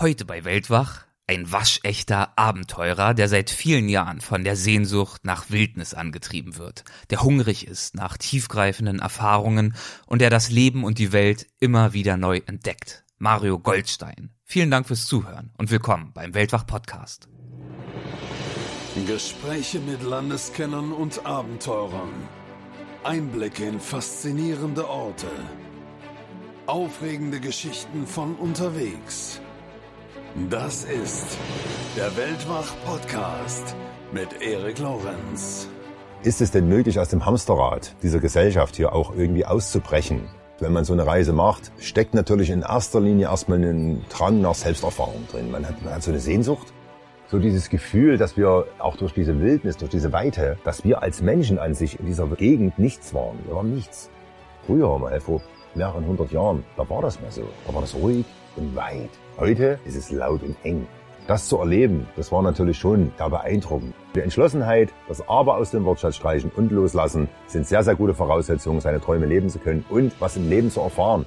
Heute bei Weltwach ein waschechter Abenteurer, der seit vielen Jahren von der Sehnsucht nach Wildnis angetrieben wird, der hungrig ist nach tiefgreifenden Erfahrungen und der das Leben und die Welt immer wieder neu entdeckt. Mario Goldstein. Vielen Dank fürs Zuhören und willkommen beim Weltwach Podcast. Gespräche mit Landeskennern und Abenteurern. Einblicke in faszinierende Orte. Aufregende Geschichten von unterwegs. Das ist der Weltwach-Podcast mit Erik Lorenz. Ist es denn möglich, aus dem Hamsterrad dieser Gesellschaft hier auch irgendwie auszubrechen? Wenn man so eine Reise macht, steckt natürlich in erster Linie erstmal ein Drang nach Selbsterfahrung drin. Man hat, man hat so eine Sehnsucht, so dieses Gefühl, dass wir auch durch diese Wildnis, durch diese Weite, dass wir als Menschen an sich in dieser Gegend nichts waren. Wir waren nichts. Früher mal, vor mehreren hundert Jahren, da war das mehr so. Da war das ruhig und weit. Heute ist es laut und eng. Das zu erleben, das war natürlich schon sehr beeindruckend. Die Entschlossenheit, das Aber aus dem Wortschatz streichen und loslassen sind sehr, sehr gute Voraussetzungen, seine Träume leben zu können und was im Leben zu erfahren.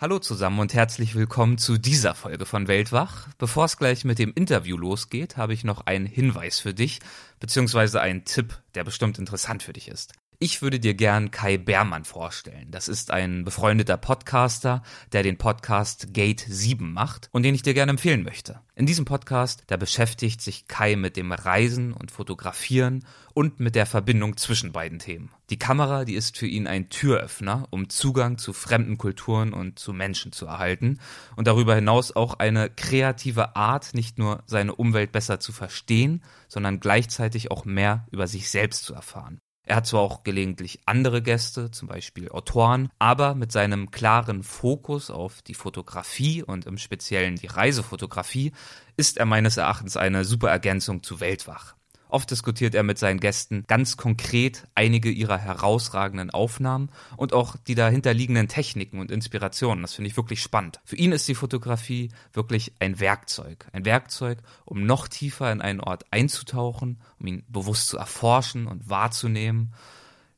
Hallo zusammen und herzlich willkommen zu dieser Folge von Weltwach. Bevor es gleich mit dem Interview losgeht, habe ich noch einen Hinweis für dich, beziehungsweise einen Tipp, der bestimmt interessant für dich ist. Ich würde dir gern Kai Beermann vorstellen. Das ist ein befreundeter Podcaster, der den Podcast Gate 7 macht und den ich dir gerne empfehlen möchte. In diesem Podcast, da beschäftigt sich Kai mit dem Reisen und Fotografieren und mit der Verbindung zwischen beiden Themen. Die Kamera, die ist für ihn ein Türöffner, um Zugang zu fremden Kulturen und zu Menschen zu erhalten und darüber hinaus auch eine kreative Art, nicht nur seine Umwelt besser zu verstehen, sondern gleichzeitig auch mehr über sich selbst zu erfahren. Er hat zwar auch gelegentlich andere Gäste, zum Beispiel Autoren, aber mit seinem klaren Fokus auf die Fotografie und im Speziellen die Reisefotografie ist er meines Erachtens eine super Ergänzung zu Weltwach. Oft diskutiert er mit seinen Gästen ganz konkret einige ihrer herausragenden Aufnahmen und auch die dahinterliegenden Techniken und Inspirationen. Das finde ich wirklich spannend. Für ihn ist die Fotografie wirklich ein Werkzeug. Ein Werkzeug, um noch tiefer in einen Ort einzutauchen, um ihn bewusst zu erforschen und wahrzunehmen.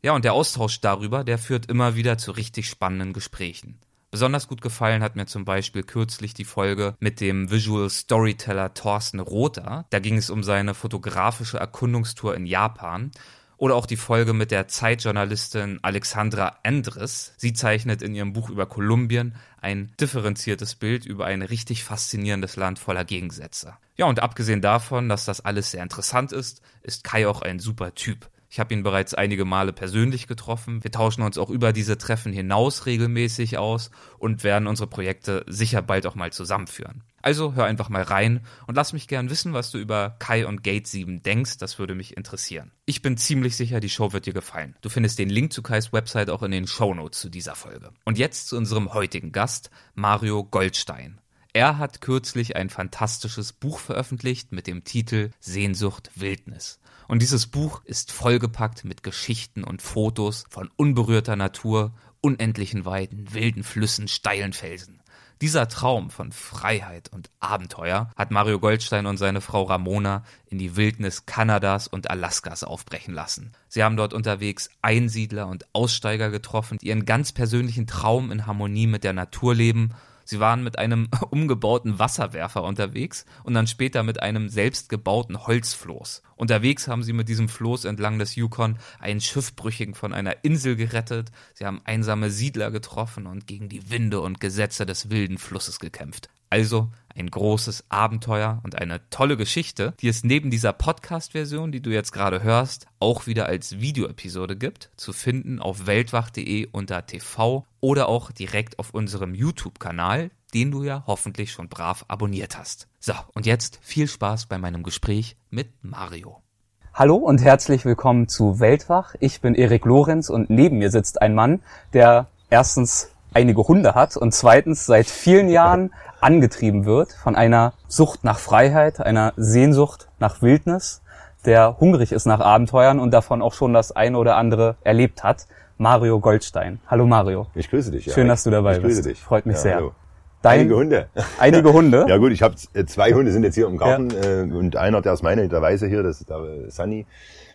Ja, und der Austausch darüber, der führt immer wieder zu richtig spannenden Gesprächen. Besonders gut gefallen hat mir zum Beispiel kürzlich die Folge mit dem Visual Storyteller Thorsten Rother. Da ging es um seine fotografische Erkundungstour in Japan. Oder auch die Folge mit der Zeitjournalistin Alexandra Endres. Sie zeichnet in ihrem Buch über Kolumbien ein differenziertes Bild über ein richtig faszinierendes Land voller Gegensätze. Ja, und abgesehen davon, dass das alles sehr interessant ist, ist Kai auch ein super Typ. Ich habe ihn bereits einige Male persönlich getroffen. Wir tauschen uns auch über diese Treffen hinaus regelmäßig aus und werden unsere Projekte sicher bald auch mal zusammenführen. Also hör einfach mal rein und lass mich gern wissen, was du über Kai und Gate 7 denkst. Das würde mich interessieren. Ich bin ziemlich sicher, die Show wird dir gefallen. Du findest den Link zu Kais Website auch in den Show Notes zu dieser Folge. Und jetzt zu unserem heutigen Gast, Mario Goldstein. Er hat kürzlich ein fantastisches Buch veröffentlicht mit dem Titel Sehnsucht Wildnis. Und dieses Buch ist vollgepackt mit Geschichten und Fotos von unberührter Natur, unendlichen Weiden, wilden Flüssen, steilen Felsen. Dieser Traum von Freiheit und Abenteuer hat Mario Goldstein und seine Frau Ramona in die Wildnis Kanadas und Alaskas aufbrechen lassen. Sie haben dort unterwegs Einsiedler und Aussteiger getroffen, die ihren ganz persönlichen Traum in Harmonie mit der Natur leben Sie waren mit einem umgebauten Wasserwerfer unterwegs und dann später mit einem selbstgebauten Holzfloß. Unterwegs haben sie mit diesem Floß entlang des Yukon einen Schiffbrüchigen von einer Insel gerettet. Sie haben einsame Siedler getroffen und gegen die Winde und Gesetze des wilden Flusses gekämpft. Also ein großes Abenteuer und eine tolle Geschichte, die es neben dieser Podcast-Version, die du jetzt gerade hörst, auch wieder als Videoepisode gibt, zu finden auf weltwach.de unter TV oder auch direkt auf unserem YouTube-Kanal, den du ja hoffentlich schon brav abonniert hast. So, und jetzt viel Spaß bei meinem Gespräch mit Mario. Hallo und herzlich willkommen zu Weltwach. Ich bin Erik Lorenz und neben mir sitzt ein Mann, der erstens einige Hunde hat und zweitens seit vielen Jahren angetrieben wird von einer Sucht nach Freiheit, einer Sehnsucht nach Wildnis, der hungrig ist nach Abenteuern und davon auch schon das eine oder andere erlebt hat. Mario Goldstein. Hallo Mario. Ich grüße dich. Ja. Schön, dass du dabei ich grüße bist. Dich. Freut mich ja, sehr. Hallo. Dein, einige Hunde. Einige Hunde? ja gut, ich habe zwei Hunde sind jetzt hier im Garten ja. äh, und einer, der ist meine, der Weiße hier, das ist der Sunny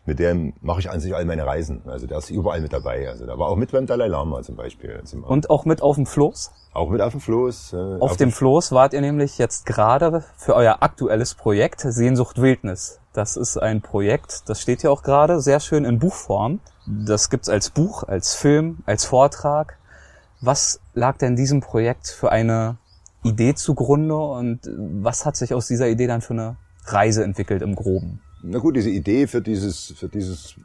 Mit dem mache ich an sich all meine Reisen. Also der ist überall mit dabei. Also da war auch mit beim Dalai Lama zum Beispiel. Und auch mit auf dem Floß? Auch mit auf dem Floß. Äh, auf, auf dem Floß wart ihr nämlich jetzt gerade für euer aktuelles Projekt Sehnsucht Wildnis. Das ist ein Projekt, das steht hier auch gerade, sehr schön in Buchform. Das gibt's als Buch, als Film, als Vortrag. Was lag denn diesem Projekt für eine Idee zugrunde und was hat sich aus dieser Idee dann für eine Reise entwickelt im Groben? Na gut, diese Idee für dieses, für dieses,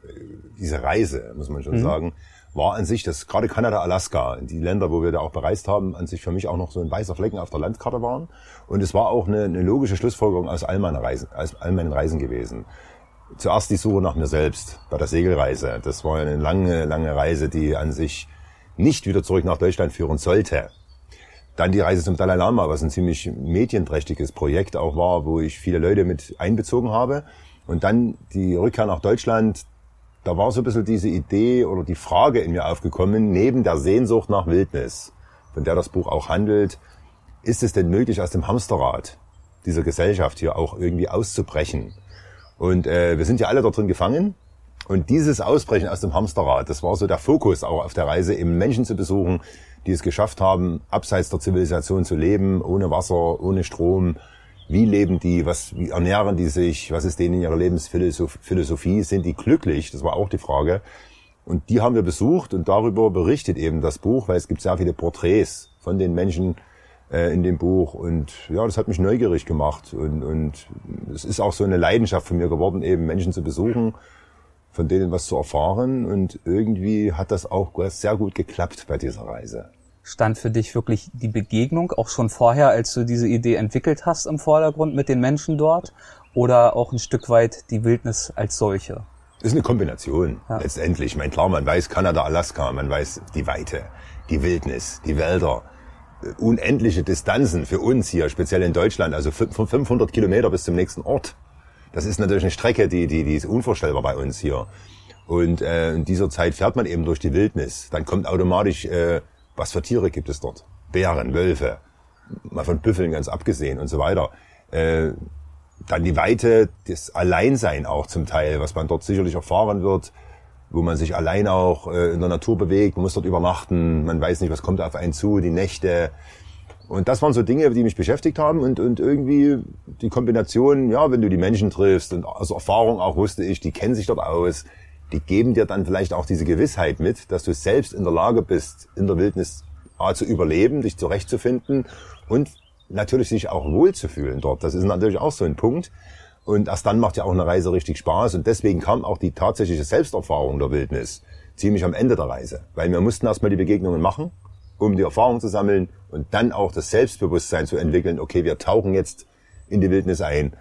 diese Reise, muss man schon mhm. sagen, war an sich, das gerade Kanada, Alaska, die Länder, wo wir da auch bereist haben, an sich für mich auch noch so ein weißer Flecken auf der Landkarte waren. Und es war auch eine, eine logische Schlussfolgerung aus all meinen Reisen, aus all meinen Reisen gewesen. Zuerst die Suche nach mir selbst bei der Segelreise. Das war eine lange, lange Reise, die an sich nicht wieder zurück nach Deutschland führen sollte. Dann die Reise zum Dalai Lama, was ein ziemlich medienträchtiges Projekt auch war, wo ich viele Leute mit einbezogen habe. Und dann die Rückkehr nach Deutschland, da war so ein bisschen diese Idee oder die Frage in mir aufgekommen, neben der Sehnsucht nach Wildnis, von der das Buch auch handelt, ist es denn möglich, aus dem Hamsterrad dieser Gesellschaft hier auch irgendwie auszubrechen? Und äh, wir sind ja alle dort drin gefangen. Und dieses Ausbrechen aus dem Hamsterrad, das war so der Fokus auch auf der Reise, eben Menschen zu besuchen, die es geschafft haben, abseits der Zivilisation zu leben, ohne Wasser, ohne Strom, wie leben die? Was, wie ernähren die sich? Was ist denen ihre Lebensphilosophie? Sind die glücklich? Das war auch die Frage. Und die haben wir besucht und darüber berichtet eben das Buch, weil es gibt sehr viele Porträts von den Menschen äh, in dem Buch. Und ja, das hat mich neugierig gemacht. Und, und es ist auch so eine Leidenschaft von mir geworden, eben Menschen zu besuchen, von denen was zu erfahren. Und irgendwie hat das auch sehr gut geklappt bei dieser Reise stand für dich wirklich die Begegnung auch schon vorher, als du diese Idee entwickelt hast im Vordergrund mit den Menschen dort oder auch ein Stück weit die Wildnis als solche? Das ist eine Kombination ja. letztendlich. Ich meine, klar, man weiß Kanada, Alaska, man weiß die Weite, die Wildnis, die Wälder, unendliche Distanzen für uns hier, speziell in Deutschland, also 500 Kilometer bis zum nächsten Ort. Das ist natürlich eine Strecke, die, die, die ist unvorstellbar bei uns hier. Und äh, in dieser Zeit fährt man eben durch die Wildnis. Dann kommt automatisch äh, was für Tiere gibt es dort? Bären, Wölfe, mal von Büffeln ganz abgesehen und so weiter. Äh, dann die Weite, das Alleinsein auch zum Teil, was man dort sicherlich erfahren wird, wo man sich allein auch äh, in der Natur bewegt, man muss dort übernachten, man weiß nicht, was kommt auf einen zu, die Nächte. Und das waren so Dinge, die mich beschäftigt haben und, und irgendwie die Kombination, ja, wenn du die Menschen triffst und aus Erfahrung auch wusste ich, die kennen sich dort aus, die geben dir dann vielleicht auch diese Gewissheit mit, dass du selbst in der Lage bist, in der Wildnis A, zu überleben, dich zurechtzufinden und natürlich sich auch wohlzufühlen dort. Das ist natürlich auch so ein Punkt. Und erst dann macht ja auch eine Reise richtig Spaß. Und deswegen kam auch die tatsächliche Selbsterfahrung der Wildnis ziemlich am Ende der Reise. Weil wir mussten erstmal die Begegnungen machen, um die Erfahrung zu sammeln und dann auch das Selbstbewusstsein zu entwickeln. Okay, wir tauchen jetzt in die Wildnis ein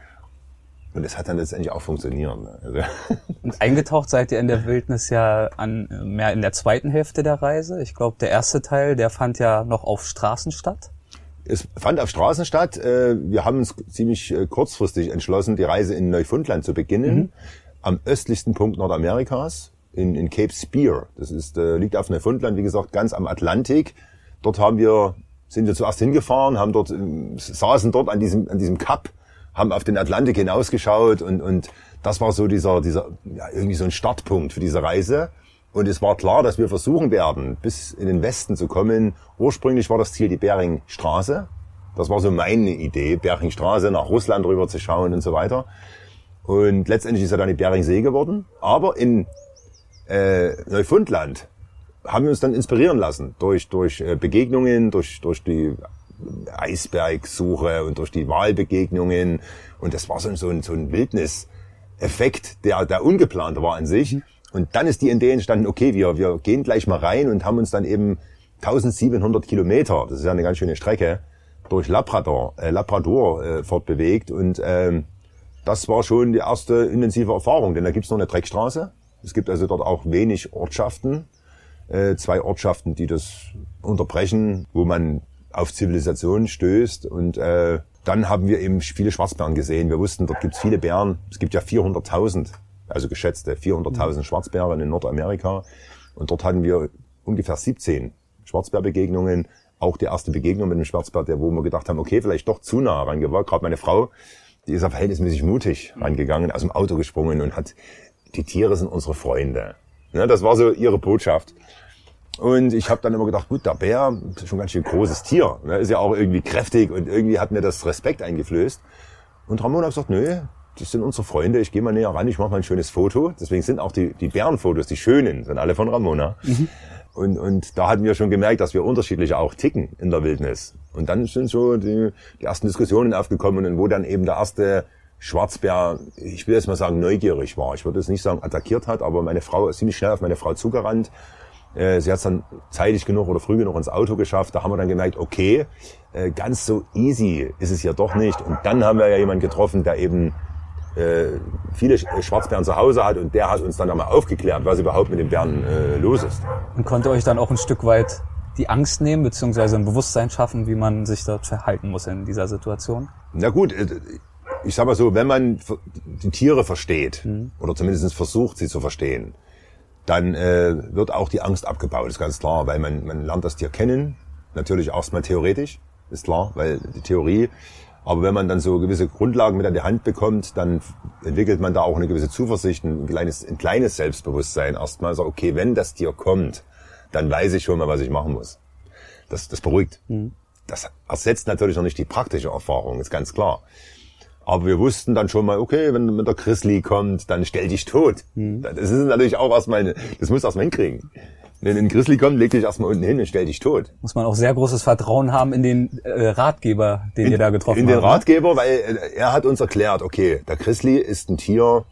und es hat dann letztendlich auch funktioniert. Ne? Also Und eingetaucht seid ihr in der Wildnis ja an mehr in der zweiten Hälfte der Reise. Ich glaube, der erste Teil, der fand ja noch auf Straßen statt. Es fand auf Straßen statt. Äh, wir haben uns ziemlich äh, kurzfristig entschlossen, die Reise in Neufundland zu beginnen, mhm. am östlichsten Punkt Nordamerikas, in, in Cape Spear. Das ist, äh, liegt auf Neufundland, wie gesagt, ganz am Atlantik. Dort haben wir, sind wir zuerst hingefahren, haben dort, saßen dort an diesem, an diesem Kap haben auf den Atlantik hinausgeschaut und, und das war so dieser, dieser, ja, irgendwie so ein Startpunkt für diese Reise. Und es war klar, dass wir versuchen werden, bis in den Westen zu kommen. Ursprünglich war das Ziel die Beringstraße. Das war so meine Idee, Beringstraße nach Russland rüber zu schauen und so weiter. Und letztendlich ist ja dann die Beringsee geworden. Aber in äh, Neufundland haben wir uns dann inspirieren lassen durch, durch äh, Begegnungen, durch, durch die Eisbergsuche und durch die Wahlbegegnungen. Und das war so, so ein, so ein Wildniseffekt, der, der ungeplant war an sich. Und dann ist die Idee entstanden, okay, wir, wir gehen gleich mal rein und haben uns dann eben 1700 Kilometer, das ist ja eine ganz schöne Strecke, durch Labrador, äh, Labrador äh, fortbewegt. Und ähm, das war schon die erste intensive Erfahrung, denn da gibt's noch eine Dreckstraße. Es gibt also dort auch wenig Ortschaften, äh, zwei Ortschaften, die das unterbrechen, wo man auf Zivilisation stößt und äh, dann haben wir eben viele Schwarzbären gesehen. Wir wussten, dort gibt es viele Bären. Es gibt ja 400.000, also geschätzte 400.000 mhm. Schwarzbären in Nordamerika. Und dort hatten wir ungefähr 17 Schwarzbärbegegnungen. Auch die erste Begegnung mit dem Schwarzbär, der wo wir gedacht haben, okay, vielleicht doch zu nah rangegangen. Gerade meine Frau, die ist ja verhältnismäßig mutig rangegangen, aus dem Auto gesprungen und hat die Tiere sind unsere Freunde. Ne, das war so ihre Botschaft. Und ich habe dann immer gedacht, gut, der Bär ist schon ganz schön großes Tier. Ne, ist ja auch irgendwie kräftig und irgendwie hat mir das Respekt eingeflößt. Und Ramona hat gesagt, nö, das sind unsere Freunde, ich gehe mal näher ran, ich mache mal ein schönes Foto. Deswegen sind auch die, die Bärenfotos, die schönen, sind alle von Ramona. Mhm. Und, und da hatten wir schon gemerkt, dass wir unterschiedlich auch ticken in der Wildnis. Und dann sind so die, die ersten Diskussionen aufgekommen und wo dann eben der erste Schwarzbär, ich will jetzt mal sagen, neugierig war. Ich würde jetzt nicht sagen, attackiert hat, aber meine Frau ist ziemlich schnell auf meine Frau zugerannt. Äh, sie hat es dann zeitig genug oder früh genug ins Auto geschafft. Da haben wir dann gemerkt, okay, äh, ganz so easy ist es ja doch nicht. Und dann haben wir ja jemanden getroffen, der eben äh, viele Schwarzbären zu Hause hat und der hat uns dann einmal aufgeklärt, was überhaupt mit den Bären los ist. Und konnte euch dann auch ein Stück weit die Angst nehmen, beziehungsweise ein Bewusstsein schaffen, wie man sich dort verhalten muss in dieser Situation? Na gut, ich sag mal so, wenn man die Tiere versteht, mhm. oder zumindest versucht, sie zu verstehen, dann äh, wird auch die Angst abgebaut, ist ganz klar, weil man, man lernt das Tier kennen, natürlich erstmal theoretisch, ist klar, weil die Theorie aber wenn man dann so gewisse Grundlagen mit an die Hand bekommt, dann entwickelt man da auch eine gewisse Zuversicht, ein kleines, ein kleines Selbstbewusstsein. Erstmal so, okay, wenn das Tier kommt, dann weiß ich schon mal, was ich machen muss. Das, das beruhigt. Mhm. Das ersetzt natürlich noch nicht die praktische Erfahrung, ist ganz klar. Aber wir wussten dann schon mal, okay, wenn, wenn der Grizzly kommt, dann stell dich tot. Mhm. Das ist natürlich auch erstmal, das muss erstmal hinkriegen. Wenn ein Grizzly kommt, leg dich erstmal unten hin und stell dich tot. Muss man auch sehr großes Vertrauen haben in den äh, Ratgeber, den in, ihr da getroffen habt. In den ne? Ratgeber, weil äh, er hat uns erklärt, okay, der Grizzly ist ein Tier,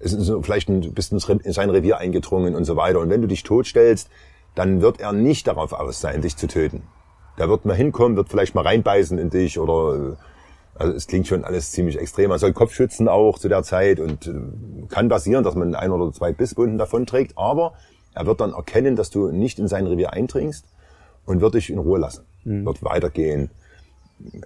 ist so, vielleicht ein, bist in sein Revier eingedrungen und so weiter. Und wenn du dich totstellst, dann wird er nicht darauf aus sein, dich zu töten. Der wird mal hinkommen, wird vielleicht mal reinbeißen in dich oder äh, also es klingt schon alles ziemlich extrem. Man soll Kopf schützen auch zu der Zeit und äh, kann passieren, dass man ein oder zwei Bisswunden davon trägt, aber er wird dann erkennen, dass du nicht in sein Revier eindringst und wird dich in Ruhe lassen. Mhm. Wird weitergehen.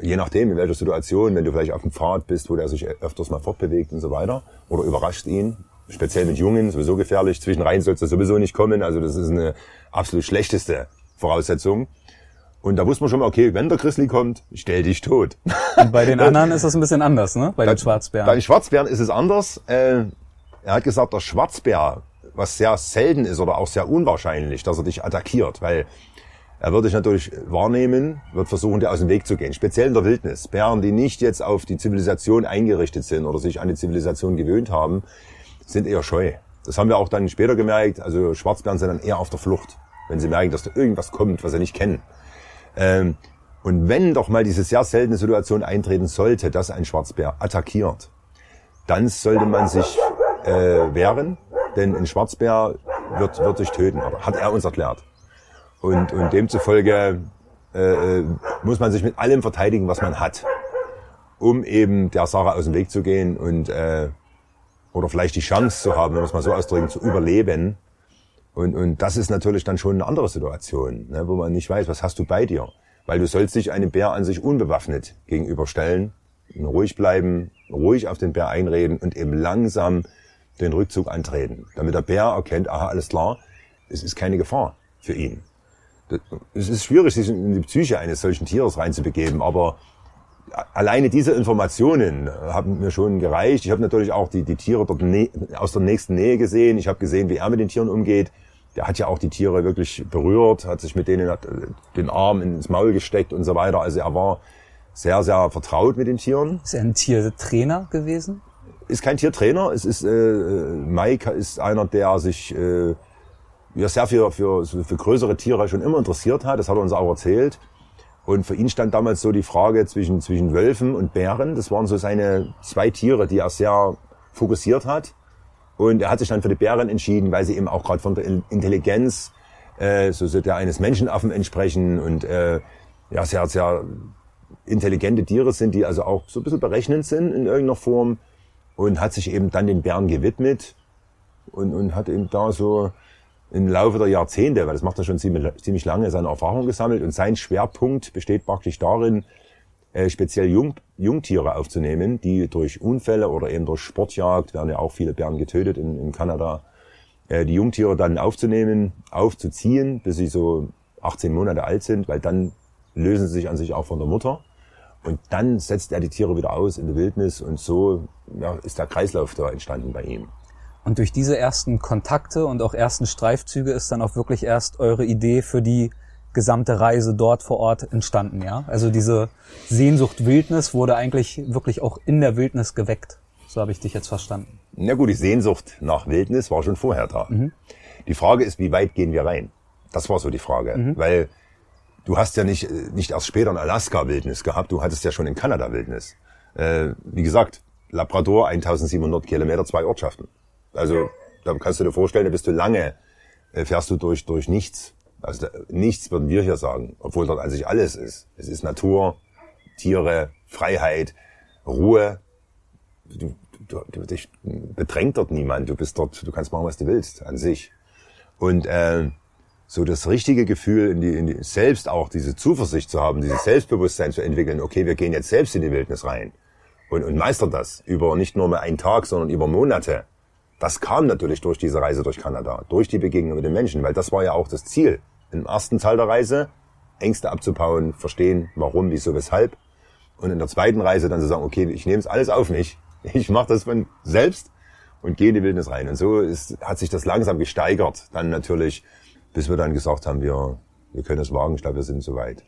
Je nachdem, in welcher Situation, wenn du vielleicht auf dem Pfad bist, wo der sich öfters mal fortbewegt und so weiter, oder überrascht ihn, speziell mit Jungen, sowieso gefährlich. Zwischenrein sollst du sowieso nicht kommen. Also das ist eine absolut schlechteste Voraussetzung. Und da wusste man schon mal, okay, wenn der Grizzly kommt, stell dich tot. Und bei den anderen ist das ein bisschen anders, ne? Bei den Schwarzbären. Bei den Schwarzbären ist es anders. Äh, er hat gesagt, der Schwarzbär was sehr selten ist oder auch sehr unwahrscheinlich, dass er dich attackiert, weil er wird dich natürlich wahrnehmen, wird versuchen, dir aus dem Weg zu gehen. Speziell in der Wildnis. Bären, die nicht jetzt auf die Zivilisation eingerichtet sind oder sich an die Zivilisation gewöhnt haben, sind eher scheu. Das haben wir auch dann später gemerkt. Also Schwarzbären sind dann eher auf der Flucht, wenn sie merken, dass da irgendwas kommt, was sie nicht kennen. Ähm, und wenn doch mal diese sehr seltene Situation eintreten sollte, dass ein Schwarzbär attackiert, dann sollte man sich äh, wehren denn ein Schwarzbär wird, wird dich töten, hat er uns erklärt. Und, und demzufolge äh, äh, muss man sich mit allem verteidigen, was man hat, um eben der Sache aus dem Weg zu gehen und äh, oder vielleicht die Chance zu haben, wenn man es mal so ausdrücken, zu überleben. Und, und das ist natürlich dann schon eine andere Situation, ne, wo man nicht weiß, was hast du bei dir. Weil du sollst dich einem Bär an sich unbewaffnet gegenüberstellen, ruhig bleiben, ruhig auf den Bär einreden und eben langsam den Rückzug antreten, damit der Bär erkennt, aha, alles klar, es ist keine Gefahr für ihn. Es ist schwierig, sich in die Psyche eines solchen Tieres reinzubegeben, aber alleine diese Informationen haben mir schon gereicht. Ich habe natürlich auch die, die Tiere dort aus der nächsten Nähe gesehen. Ich habe gesehen, wie er mit den Tieren umgeht. Der hat ja auch die Tiere wirklich berührt, hat sich mit denen hat den Arm ins Maul gesteckt und so weiter. Also er war sehr, sehr vertraut mit den Tieren. Ist er ein Tiertrainer gewesen? ist kein Tiertrainer. Es ist äh, Mike ist einer, der sich äh, ja, sehr für, für, für größere Tiere schon immer interessiert hat. Das hat er uns auch erzählt. Und für ihn stand damals so die Frage zwischen, zwischen Wölfen und Bären. Das waren so seine zwei Tiere, die er sehr fokussiert hat. Und er hat sich dann für die Bären entschieden, weil sie eben auch gerade von der Intelligenz äh, so, so der eines Menschenaffen entsprechen. Und äh, ja sehr, sehr intelligente Tiere sind, die also auch so ein bisschen berechnend sind in irgendeiner Form. Und hat sich eben dann den Bären gewidmet und, und hat eben da so im Laufe der Jahrzehnte, weil das macht er schon ziemlich, ziemlich lange, seine Erfahrung gesammelt. Und sein Schwerpunkt besteht praktisch darin, äh, speziell Jung, Jungtiere aufzunehmen, die durch Unfälle oder eben durch Sportjagd, werden ja auch viele Bären getötet in, in Kanada, äh, die Jungtiere dann aufzunehmen, aufzuziehen, bis sie so 18 Monate alt sind, weil dann lösen sie sich an sich auch von der Mutter und dann setzt er die Tiere wieder aus in die Wildnis und so ja, ist der Kreislauf da entstanden bei ihm. Und durch diese ersten Kontakte und auch ersten Streifzüge ist dann auch wirklich erst eure Idee für die gesamte Reise dort vor Ort entstanden, ja? Also diese Sehnsucht Wildnis wurde eigentlich wirklich auch in der Wildnis geweckt. So habe ich dich jetzt verstanden. Na gut, die Sehnsucht nach Wildnis war schon vorher da. Mhm. Die Frage ist, wie weit gehen wir rein? Das war so die Frage. Mhm. Weil du hast ja nicht, nicht erst später in Alaska Wildnis gehabt, du hattest ja schon in Kanada Wildnis. Äh, wie gesagt, Labrador 1700 Kilometer, zwei Ortschaften. Also da kannst du dir vorstellen, da bist du lange, äh, fährst du durch, durch nichts. Also da, nichts würden wir hier sagen, obwohl dort an sich alles ist. Es ist Natur, Tiere, Freiheit, Ruhe. Du, du, du, dich bedrängt dort niemand. Du bist dort, du kannst machen, was du willst, an sich. Und äh, so das richtige Gefühl, in die, in die, selbst auch diese Zuversicht zu haben, dieses Selbstbewusstsein zu entwickeln, okay, wir gehen jetzt selbst in die Wildnis rein und, und meistern das über nicht nur mal einen Tag, sondern über Monate. Das kam natürlich durch diese Reise durch Kanada, durch die Begegnung mit den Menschen, weil das war ja auch das Ziel. Im ersten Teil der Reise Ängste abzubauen, verstehen, warum, wieso, weshalb. Und in der zweiten Reise dann zu sagen, okay, ich nehme es alles auf mich. Ich mache das von selbst und gehe in die Wildnis rein. Und so ist, hat sich das langsam gesteigert. Dann natürlich, bis wir dann gesagt haben, wir, wir können es wagen. Ich glaube, wir sind soweit.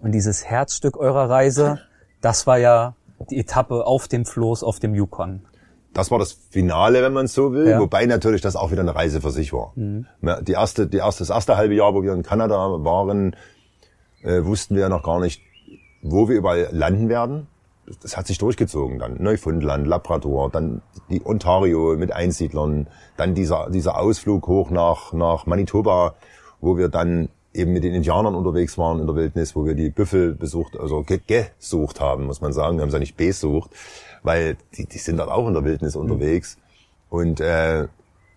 Und dieses Herzstück eurer Reise, das war ja die Etappe auf dem Floß auf dem Yukon. Das war das Finale, wenn man so will, ja. wobei natürlich das auch wieder eine Reise für sich war. Mhm. Die erste, die erste, das erste halbe Jahr, wo wir in Kanada waren, äh, wussten wir ja noch gar nicht, wo wir überall landen werden. Das, hat sich durchgezogen dann. Neufundland, Labrador, dann die Ontario mit Einsiedlern, dann dieser, dieser Ausflug hoch nach, nach Manitoba, wo wir dann eben mit den Indianern unterwegs waren in der Wildnis, wo wir die Büffel besucht, also gesucht haben, muss man sagen. Wir haben sie ja nicht besucht, weil die, die sind dann auch in der Wildnis unterwegs und äh,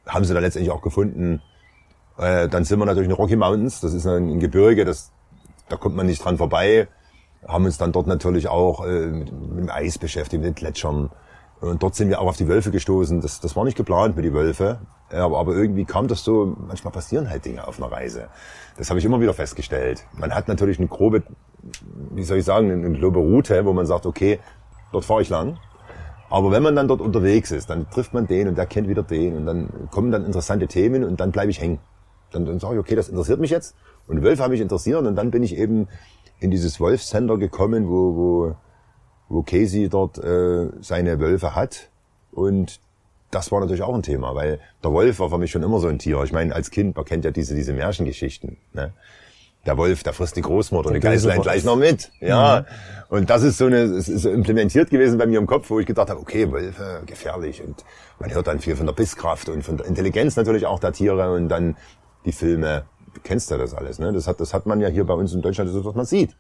haben sie dann letztendlich auch gefunden. Äh, dann sind wir natürlich in den Rocky Mountains, das ist ein Gebirge, das, da kommt man nicht dran vorbei. Haben uns dann dort natürlich auch äh, mit, mit dem Eis beschäftigt, mit den Gletschern. Und dort sind wir auch auf die Wölfe gestoßen. Das, das war nicht geplant mit die Wölfe. Aber, aber irgendwie kam das so, manchmal passieren halt Dinge auf einer Reise. Das habe ich immer wieder festgestellt. Man hat natürlich eine grobe, wie soll ich sagen, eine grobe Route, wo man sagt, okay, dort fahre ich lang. Aber wenn man dann dort unterwegs ist, dann trifft man den und der kennt wieder den und dann kommen dann interessante Themen und dann bleibe ich hängen. Dann, dann sage ich, okay, das interessiert mich jetzt. Und Wölfe haben mich interessiert und dann bin ich eben in dieses Wolfscenter gekommen, wo, wo, wo Casey dort äh, seine Wölfe hat. Und das war natürlich auch ein Thema, weil der Wolf war für mich schon immer so ein Tier. Ich meine, als Kind, man kennt ja diese, diese Märchengeschichten. Ne? Der Wolf, der frisst die Großmutter und die Geißlein gleich noch mit. Ja. Mhm. Und das ist so eine, es ist implementiert gewesen bei mir im Kopf, wo ich gedacht habe, okay, Wölfe, gefährlich. Und man hört dann viel von der Bisskraft und von der Intelligenz natürlich auch der Tiere und dann die Filme. Du kennst ja das alles, ne? Das hat, das hat man ja hier bei uns in Deutschland so, was man sieht.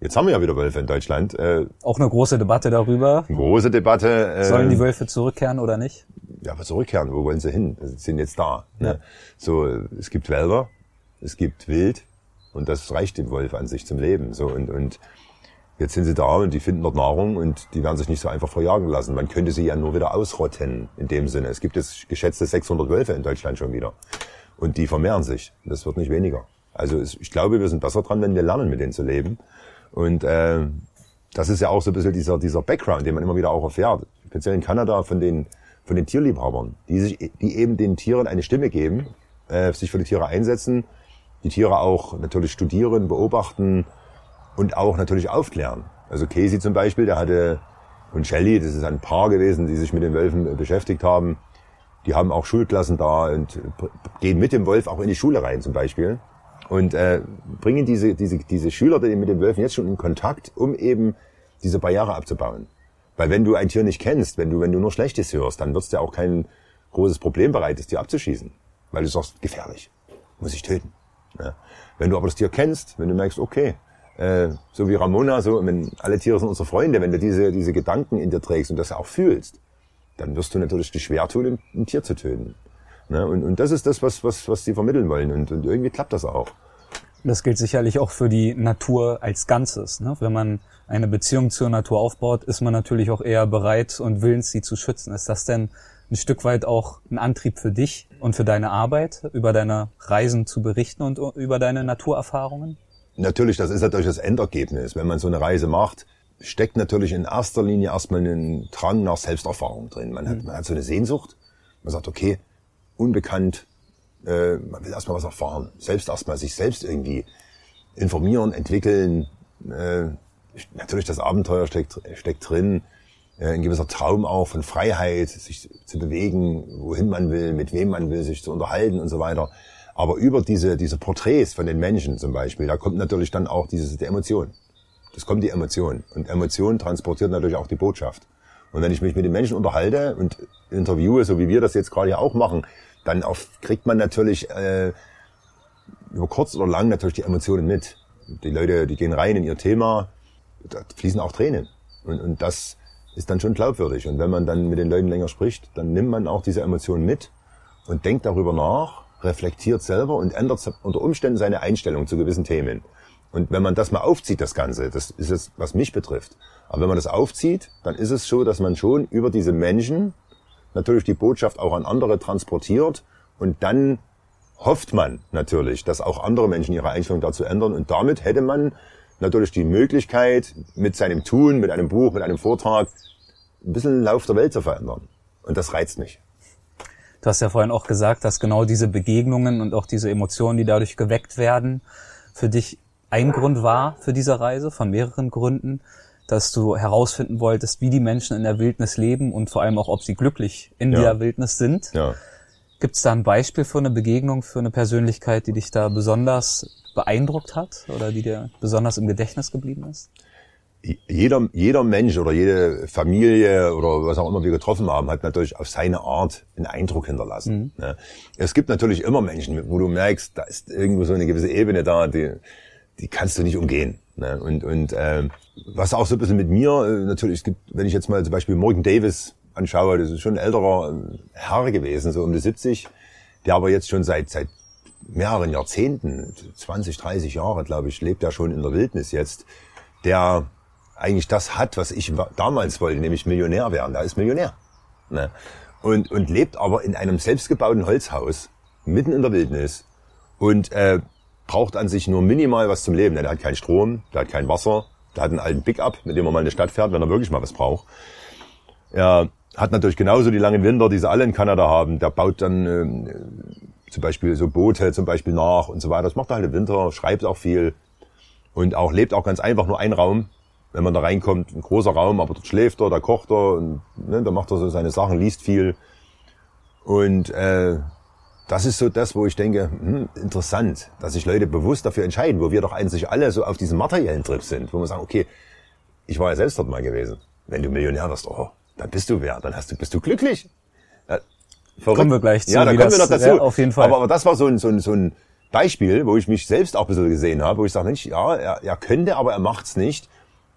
Jetzt haben wir ja wieder Wölfe in Deutschland. Äh, Auch eine große Debatte darüber. Große Debatte. Äh, Sollen die Wölfe zurückkehren oder nicht? Ja, aber zurückkehren, wo wollen sie hin? Sie sind jetzt da. Ne? Ja. So, es gibt Wälder, es gibt Wild und das reicht dem Wolf an sich zum Leben. So und, und jetzt sind sie da und die finden dort Nahrung und die werden sich nicht so einfach verjagen lassen. Man könnte sie ja nur wieder ausrotten in dem Sinne. Es gibt jetzt geschätzte 600 Wölfe in Deutschland schon wieder und die vermehren sich. Das wird nicht weniger. Also ich glaube, wir sind besser dran, wenn wir lernen, mit denen zu leben. Und äh, das ist ja auch so ein bisschen dieser, dieser Background, den man immer wieder auch erfährt, speziell in Kanada von den, von den Tierliebhabern, die, sich, die eben den Tieren eine Stimme geben, äh, sich für die Tiere einsetzen, die Tiere auch natürlich studieren, beobachten und auch natürlich aufklären. Also Casey zum Beispiel, der hatte, und Shelly, das ist ein Paar gewesen, die sich mit den Wölfen beschäftigt haben, die haben auch Schulklassen da und gehen mit dem Wolf auch in die Schule rein zum Beispiel und äh, bringen diese, diese, diese Schüler mit den Wölfen jetzt schon in Kontakt, um eben diese Barriere abzubauen. Weil wenn du ein Tier nicht kennst, wenn du, wenn du nur Schlechtes hörst, dann wird es dir auch kein großes Problem bereit, das Tier abzuschießen. Weil du sagst, gefährlich, muss ich töten. Ja. Wenn du aber das Tier kennst, wenn du merkst, okay, äh, so wie Ramona, so, wenn alle Tiere sind unsere Freunde, wenn du diese, diese Gedanken in dir trägst und das auch fühlst, dann wirst du natürlich dich schwer tun, ein Tier zu töten. Ne? Und, und das ist das, was, was, was sie vermitteln wollen. Und, und irgendwie klappt das auch. Das gilt sicherlich auch für die Natur als Ganzes. Ne? Wenn man eine Beziehung zur Natur aufbaut, ist man natürlich auch eher bereit und willens, sie zu schützen. Ist das denn ein Stück weit auch ein Antrieb für dich und für deine Arbeit, über deine Reisen zu berichten und über deine Naturerfahrungen? Natürlich, das ist natürlich das Endergebnis. Wenn man so eine Reise macht, steckt natürlich in erster Linie erstmal einen Drang nach Selbsterfahrung drin. Man hat, man hat so eine Sehnsucht Man sagt, okay, unbekannt, äh, man will erstmal was erfahren. Selbst erstmal sich selbst irgendwie informieren, entwickeln. Äh, natürlich das Abenteuer steckt, steckt drin. Äh, ein gewisser Traum auch von Freiheit, sich zu bewegen, wohin man will, mit wem man will, sich zu unterhalten und so weiter. Aber über diese, diese Porträts von den Menschen zum Beispiel, da kommt natürlich dann auch diese, die Emotion. Das kommt die Emotion. Und Emotion transportiert natürlich auch die Botschaft. Und wenn ich mich mit den Menschen unterhalte und interviewe, so wie wir das jetzt gerade ja auch machen, dann auch kriegt man natürlich äh, über kurz oder lang natürlich die Emotionen mit. Die Leute, die gehen rein in ihr Thema, da fließen auch Tränen. Und, und das ist dann schon glaubwürdig. Und wenn man dann mit den Leuten länger spricht, dann nimmt man auch diese Emotionen mit und denkt darüber nach, reflektiert selber und ändert unter Umständen seine Einstellung zu gewissen Themen. Und wenn man das mal aufzieht, das Ganze, das ist es, was mich betrifft. Aber wenn man das aufzieht, dann ist es so, dass man schon über diese Menschen natürlich die Botschaft auch an andere transportiert und dann hofft man natürlich, dass auch andere Menschen ihre Einstellung dazu ändern und damit hätte man natürlich die Möglichkeit, mit seinem Tun, mit einem Buch, mit einem Vortrag ein bisschen Lauf der Welt zu verändern. Und das reizt mich. Du hast ja vorhin auch gesagt, dass genau diese Begegnungen und auch diese Emotionen, die dadurch geweckt werden, für dich ein Grund war für diese Reise, von mehreren Gründen, dass du herausfinden wolltest, wie die Menschen in der Wildnis leben und vor allem auch, ob sie glücklich in ja. der Wildnis sind. Ja. Gibt es da ein Beispiel für eine Begegnung, für eine Persönlichkeit, die dich da besonders beeindruckt hat oder die dir besonders im Gedächtnis geblieben ist? Jeder, jeder Mensch oder jede Familie oder was auch immer wir getroffen haben, hat natürlich auf seine Art einen Eindruck hinterlassen. Mhm. Es gibt natürlich immer Menschen, wo du merkst, da ist irgendwo so eine gewisse Ebene da, die, die kannst du nicht umgehen. Ne? Und, und äh, was auch so ein bisschen mit mir, äh, natürlich, es gibt, wenn ich jetzt mal zum Beispiel Morgan Davis anschaue, das ist schon ein älterer äh, Herr gewesen, so um die 70, der aber jetzt schon seit, seit mehreren Jahrzehnten, 20, 30 Jahre, glaube ich, lebt er schon in der Wildnis jetzt, der eigentlich das hat, was ich damals wollte, nämlich Millionär werden. Der ist Millionär. Ne? Und, und lebt aber in einem selbstgebauten Holzhaus, mitten in der Wildnis und äh, braucht an sich nur minimal was zum Leben. Der hat keinen Strom, der hat kein Wasser, der hat einen alten Pickup, mit dem er mal in die Stadt fährt, wenn er wirklich mal was braucht. Er hat natürlich genauso die langen Winter, die sie alle in Kanada haben. Der baut dann äh, zum Beispiel so Boote zum Beispiel nach und so weiter. Das macht er halt im Winter, schreibt auch viel und auch lebt auch ganz einfach nur ein Raum. Wenn man da reinkommt, ein großer Raum, aber dort schläft er, da kocht er und ne, da macht er so seine Sachen, liest viel. Und äh, das ist so das, wo ich denke, hm, interessant, dass sich Leute bewusst dafür entscheiden, wo wir doch eigentlich alle so auf diesem materiellen Trip sind, wo wir sagen, okay, ich war ja selbst dort mal gewesen. Wenn du Millionär wirst, oh, dann bist du wer, dann hast du, bist du glücklich. Verrückt. Kommen wir gleich zu. Ja, da kommen wir noch dazu. Ja, auf jeden Fall. Aber, aber das war so ein, so, ein, so ein Beispiel, wo ich mich selbst auch ein bisschen gesehen habe, wo ich sage, Mensch, ja, er, er könnte, aber er macht's nicht,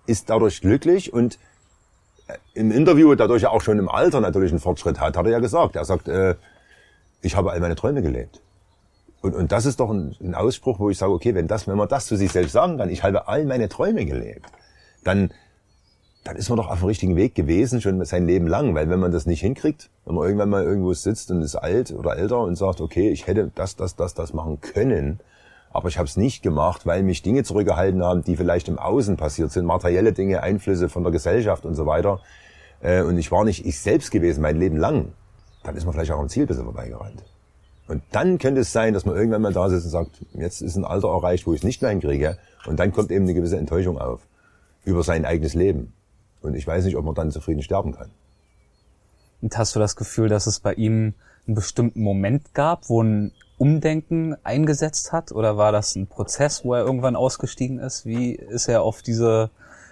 ist dadurch glücklich und äh, im Interview, dadurch er auch schon im Alter natürlich einen Fortschritt hat, hat er ja gesagt, er sagt, äh, ich habe all meine Träume gelebt. Und, und das ist doch ein, ein Ausspruch, wo ich sage, okay, wenn das, wenn man das zu sich selbst sagen kann, ich habe all meine Träume gelebt, dann, dann ist man doch auf dem richtigen Weg gewesen, schon sein Leben lang. Weil wenn man das nicht hinkriegt, wenn man irgendwann mal irgendwo sitzt und ist alt oder älter und sagt, okay, ich hätte das, das, das, das machen können, aber ich habe es nicht gemacht, weil mich Dinge zurückgehalten haben, die vielleicht im Außen passiert sind, materielle Dinge, Einflüsse von der Gesellschaft und so weiter. Äh, und ich war nicht ich selbst gewesen mein Leben lang dann ist man vielleicht auch am Ziel besser vorbeigerannt. Und dann könnte es sein, dass man irgendwann mal da sitzt und sagt, jetzt ist ein Alter erreicht, wo ich es nicht mehr hinkriege. Und dann kommt eben eine gewisse Enttäuschung auf über sein eigenes Leben. Und ich weiß nicht, ob man dann zufrieden sterben kann. Und hast du das Gefühl, dass es bei ihm einen bestimmten Moment gab, wo ein Umdenken eingesetzt hat? Oder war das ein Prozess, wo er irgendwann ausgestiegen ist? Wie ist er auf diese,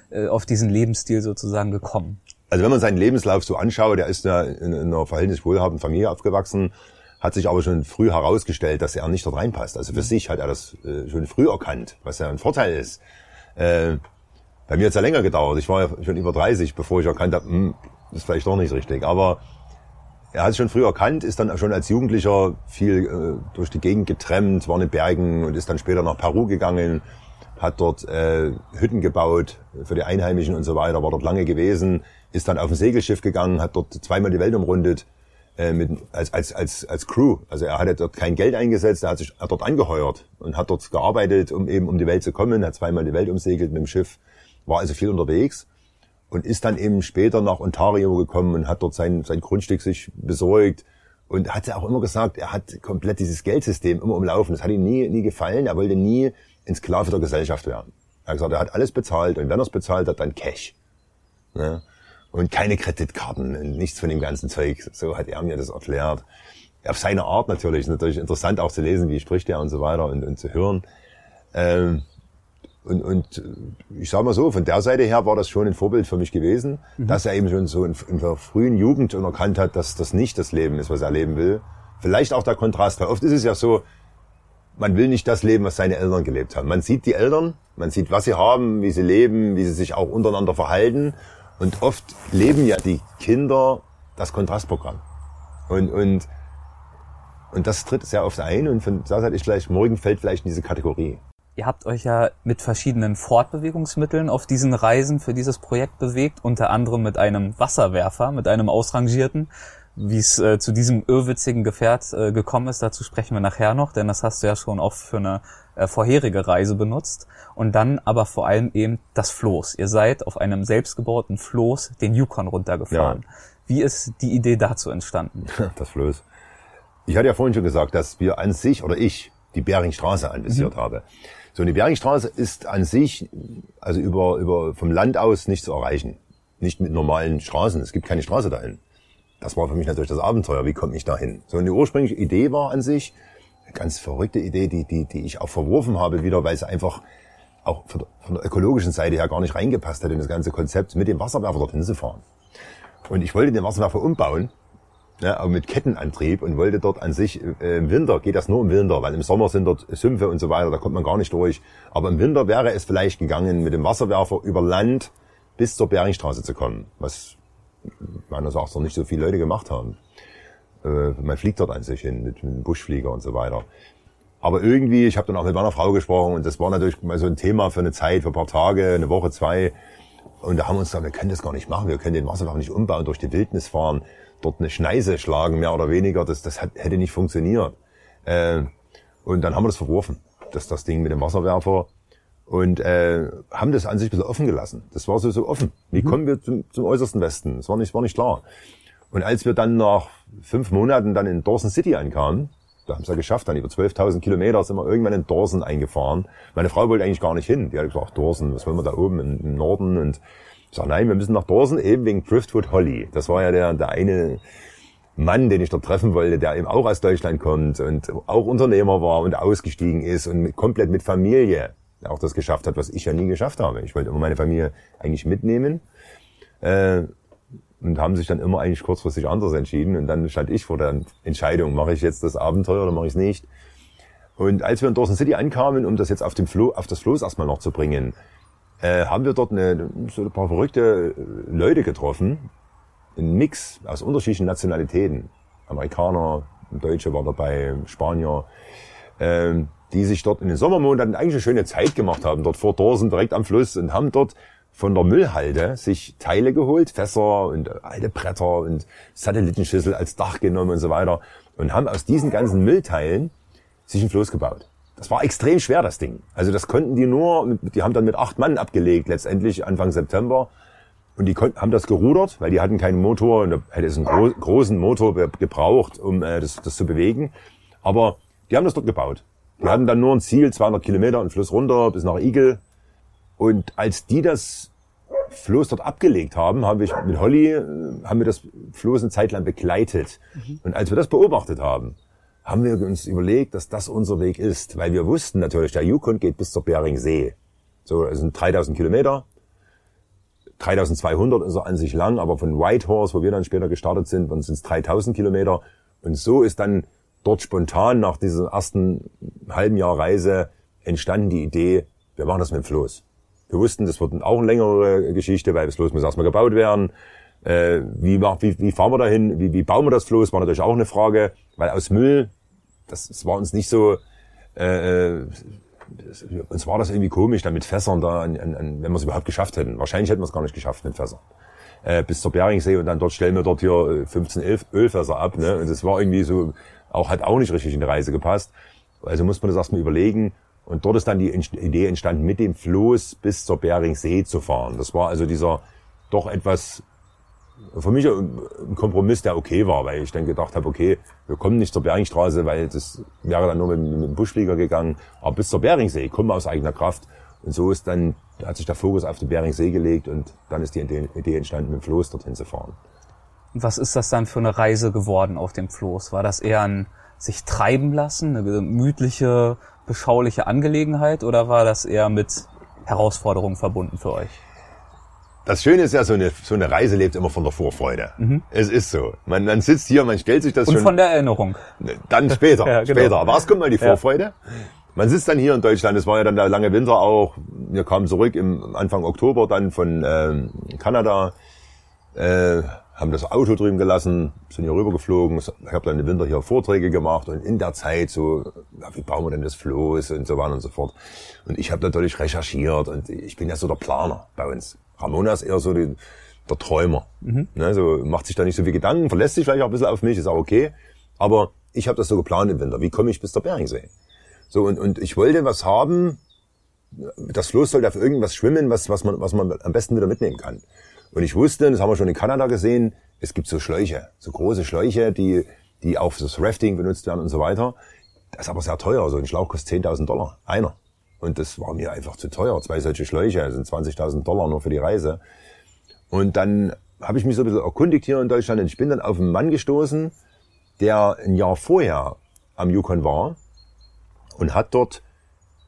äh, auf diesen Lebensstil sozusagen gekommen? Also wenn man seinen Lebenslauf so anschaut, der ist in einer verhältnismäßig wohlhabenden Familie aufgewachsen, hat sich aber schon früh herausgestellt, dass er nicht dort reinpasst. Also für mhm. sich hat er das äh, schon früh erkannt, was ja ein Vorteil ist. Bei mir hat es ja länger gedauert. Ich war ja schon über 30, bevor ich erkannt habe, hm, das ist vielleicht doch nicht richtig. Aber er hat es schon früh erkannt, ist dann schon als Jugendlicher viel äh, durch die Gegend getrennt, war in den Bergen und ist dann später nach Peru gegangen, hat dort äh, Hütten gebaut für die Einheimischen und so weiter, war dort lange gewesen, ist dann auf ein Segelschiff gegangen, hat dort zweimal die Welt umrundet äh, mit, als, als, als, als Crew. Also er hatte dort kein Geld eingesetzt, er hat sich hat dort angeheuert und hat dort gearbeitet, um eben um die Welt zu kommen, hat zweimal die Welt umsegelt mit dem Schiff, war also viel unterwegs und ist dann eben später nach Ontario gekommen und hat dort sein, sein Grundstück sich besorgt Und hat ja auch immer gesagt, er hat komplett dieses Geldsystem immer umlaufen. Das hat ihm nie, nie gefallen. Er wollte nie ein Sklave der Gesellschaft werden. Er hat gesagt, er hat alles bezahlt und wenn er es bezahlt hat, dann Cash. Ne? Und keine Kreditkarten und nichts von dem ganzen Zeug. So hat er mir das erklärt. Auf seine Art natürlich. Ist natürlich interessant auch zu lesen, wie spricht er und so weiter und, und zu hören. Ähm, und, und ich sage mal so, von der Seite her war das schon ein Vorbild für mich gewesen, mhm. dass er eben schon so in, in, der frühen Jugend schon erkannt hat, dass das nicht das Leben ist, was er leben will. Vielleicht auch der Kontrast, weil oft ist es ja so, man will nicht das leben, was seine Eltern gelebt haben. Man sieht die Eltern, man sieht, was sie haben, wie sie leben, wie sie sich auch untereinander verhalten. Und oft leben ja die Kinder das Kontrastprogramm. Und, und, und das tritt sehr oft ein und von da Seite ist vielleicht, morgen fällt vielleicht in diese Kategorie. Ihr habt euch ja mit verschiedenen Fortbewegungsmitteln auf diesen Reisen für dieses Projekt bewegt, unter anderem mit einem Wasserwerfer, mit einem ausrangierten. Wie es äh, zu diesem irrwitzigen Gefährt äh, gekommen ist, dazu sprechen wir nachher noch, denn das hast du ja schon oft für eine äh, vorherige Reise benutzt. Und dann aber vor allem eben das Floß. Ihr seid auf einem selbstgebauten Floß den Yukon runtergefahren. Ja. Wie ist die Idee dazu entstanden? Das Floß. Ich hatte ja vorhin schon gesagt, dass wir an sich oder ich die Beringstraße anvisiert mhm. habe. So eine Bergstraße ist an sich, also über, über, vom Land aus nicht zu erreichen. Nicht mit normalen Straßen. Es gibt keine Straße dahin. Das war für mich natürlich das Abenteuer. Wie komme ich dahin? So eine ursprüngliche Idee war an sich, eine ganz verrückte Idee, die, die, die ich auch verworfen habe wieder, weil sie einfach auch von der, von der ökologischen Seite her gar nicht reingepasst hat in das ganze Konzept, mit dem Wasserwerfer dorthin zu fahren. Und ich wollte den Wasserwerfer umbauen ne, aber mit Kettenantrieb und wollte dort an sich, äh, im Winter geht das nur im Winter, weil im Sommer sind dort Sümpfe und so weiter, da kommt man gar nicht durch. Aber im Winter wäre es vielleicht gegangen, mit dem Wasserwerfer über Land bis zur Beringstraße zu kommen, was meines Erachtens noch nicht so viele Leute gemacht haben. Äh, man fliegt dort an sich hin mit, mit dem Buschflieger und so weiter. Aber irgendwie, ich habe dann auch mit meiner Frau gesprochen und das war natürlich mal so ein Thema für eine Zeit, für ein paar Tage, eine Woche, zwei. Und da haben wir uns gesagt, wir können das gar nicht machen, wir können den Wasserwerfer nicht umbauen, durch die Wildnis fahren dort eine Schneise schlagen, mehr oder weniger. Das, das hat, hätte nicht funktioniert. Äh, und dann haben wir das verworfen, das, das Ding mit dem Wasserwerfer. Und äh, haben das an sich ein bisschen offen gelassen. Das war so, so offen. Wie mhm. kommen wir zum, zum äußersten Westen? Das war nicht, war nicht klar. Und als wir dann nach fünf Monaten dann in Dawson City ankamen, da haben sie ja geschafft, dann über 12.000 Kilometer sind wir irgendwann in Dawson eingefahren. Meine Frau wollte eigentlich gar nicht hin. Die hat gesagt, Dawson, was wollen wir da oben im Norden? Und ich sage, nein, wir müssen nach Dawson eben wegen Driftwood Holly. Das war ja der, der eine Mann, den ich dort treffen wollte, der eben auch aus Deutschland kommt und auch Unternehmer war und ausgestiegen ist und komplett mit Familie auch das geschafft hat, was ich ja nie geschafft habe. Ich wollte immer meine Familie eigentlich mitnehmen äh, und haben sich dann immer eigentlich kurzfristig anders entschieden. Und dann stand ich vor der Entscheidung, mache ich jetzt das Abenteuer oder mache ich es nicht. Und als wir in Dawson City ankamen, um das jetzt auf, dem Flo, auf das Floß erstmal noch zu bringen, äh, haben wir dort eine, so ein paar verrückte äh, Leute getroffen. Ein Mix aus unterschiedlichen Nationalitäten. Amerikaner, Deutsche war dabei, Spanier, äh, die sich dort in den Sommermonaten eigentlich eine schöne Zeit gemacht haben, dort vor Dorsen, direkt am Fluss und haben dort von der Müllhalde sich Teile geholt, Fässer und alte Bretter und Satellitenschüssel als Dach genommen und so weiter und haben aus diesen ganzen Müllteilen sich ein Floß gebaut. Das war extrem schwer, das Ding. Also das konnten die nur, die haben dann mit acht Mann abgelegt, letztendlich Anfang September. Und die konnten, haben das gerudert, weil die hatten keinen Motor und da hätte es einen gro großen Motor gebraucht, um äh, das, das zu bewegen. Aber die haben das dort gebaut. Die hatten dann nur ein Ziel, 200 Kilometer, einen Fluss runter bis nach Igel. Und als die das Floß dort abgelegt haben, haben wir mit Holly, äh, haben wir das Floß eine Zeit lang begleitet. Mhm. Und als wir das beobachtet haben, haben wir uns überlegt, dass das unser Weg ist, weil wir wussten natürlich, der Yukon geht bis zur Beringsee. So, es sind 3000 Kilometer. 3200 ist er an sich lang, aber von Whitehorse, wo wir dann später gestartet sind, sind es 3000 Kilometer. Und so ist dann dort spontan nach diesem ersten halben Jahr Reise entstanden die Idee, wir machen das mit dem Floß. Wir wussten, das wird auch eine längere Geschichte, weil das Floß muss erstmal gebaut werden. Äh, wie, wie, wie fahren wir dahin? Wie, wie bauen wir das Floß? War natürlich auch eine Frage, weil aus Müll das, das war uns nicht so, äh, äh, uns war das irgendwie komisch, da mit Fässern da, an, an, wenn wir es überhaupt geschafft hätten. Wahrscheinlich hätten wir es gar nicht geschafft mit Fässern. Äh, bis zur Beringsee und dann dort stellen wir dort hier 15 äh, Ölfässer ab. Ne? Und das war irgendwie so, auch hat auch nicht richtig in die Reise gepasst. Also muss man das erstmal überlegen. Und dort ist dann die Idee entstanden, mit dem Floß bis zur Beringsee zu fahren. Das war also dieser doch etwas für mich ein Kompromiss, der okay war, weil ich dann gedacht habe, okay, wir kommen nicht zur Beringstraße, weil das wäre dann nur mit, mit dem Buschflieger gegangen, aber bis zur Beringsee kommen aus eigener Kraft. Und so ist dann, hat sich der Fokus auf den Beringsee gelegt und dann ist die Idee entstanden, mit dem Floß dorthin zu fahren. Was ist das dann für eine Reise geworden auf dem Floß? War das eher ein sich treiben lassen, eine gemütliche, beschauliche Angelegenheit oder war das eher mit Herausforderungen verbunden für euch? Das Schöne ist ja, so eine, so eine Reise lebt immer von der Vorfreude. Mhm. Es ist so. Man, man sitzt hier, man stellt sich das Und schon. Und von der Erinnerung. Dann später, ja, genau. später. Aber es kommt mal die Vorfreude. Ja. Man sitzt dann hier in Deutschland, es war ja dann der lange Winter auch. Wir kamen zurück im Anfang Oktober dann von ähm, Kanada, äh, haben das Auto drüben gelassen, sind hier rübergeflogen. Ich habe dann im Winter hier Vorträge gemacht und in der Zeit so, ja, wie bauen wir denn das Floß und so weiter und so fort. Und ich habe natürlich recherchiert und ich bin ja so der Planer bei uns. Ramona ist eher so die, der Träumer. Mhm. Ne, so macht sich da nicht so viel Gedanken, verlässt sich vielleicht auch ein bisschen auf mich, ist auch okay. Aber ich habe das so geplant im Winter. Wie komme ich bis zur Beringsee? So, und, und ich wollte was haben, das Floß sollte auf irgendwas schwimmen, was, was, man, was man am besten wieder mitnehmen kann. Und ich wusste, das haben wir schon in Kanada gesehen, es gibt so Schläuche, so große Schläuche, die, die auf das Rafting benutzt werden und so weiter. Das ist aber sehr teuer. So ein Schlauch kostet 10.000 Dollar. Einer. Und das war mir einfach zu teuer. Zwei solche Schläuche sind 20.000 Dollar nur für die Reise. Und dann habe ich mich so ein bisschen erkundigt hier in Deutschland und ich bin dann auf einen Mann gestoßen, der ein Jahr vorher am Yukon war und hat dort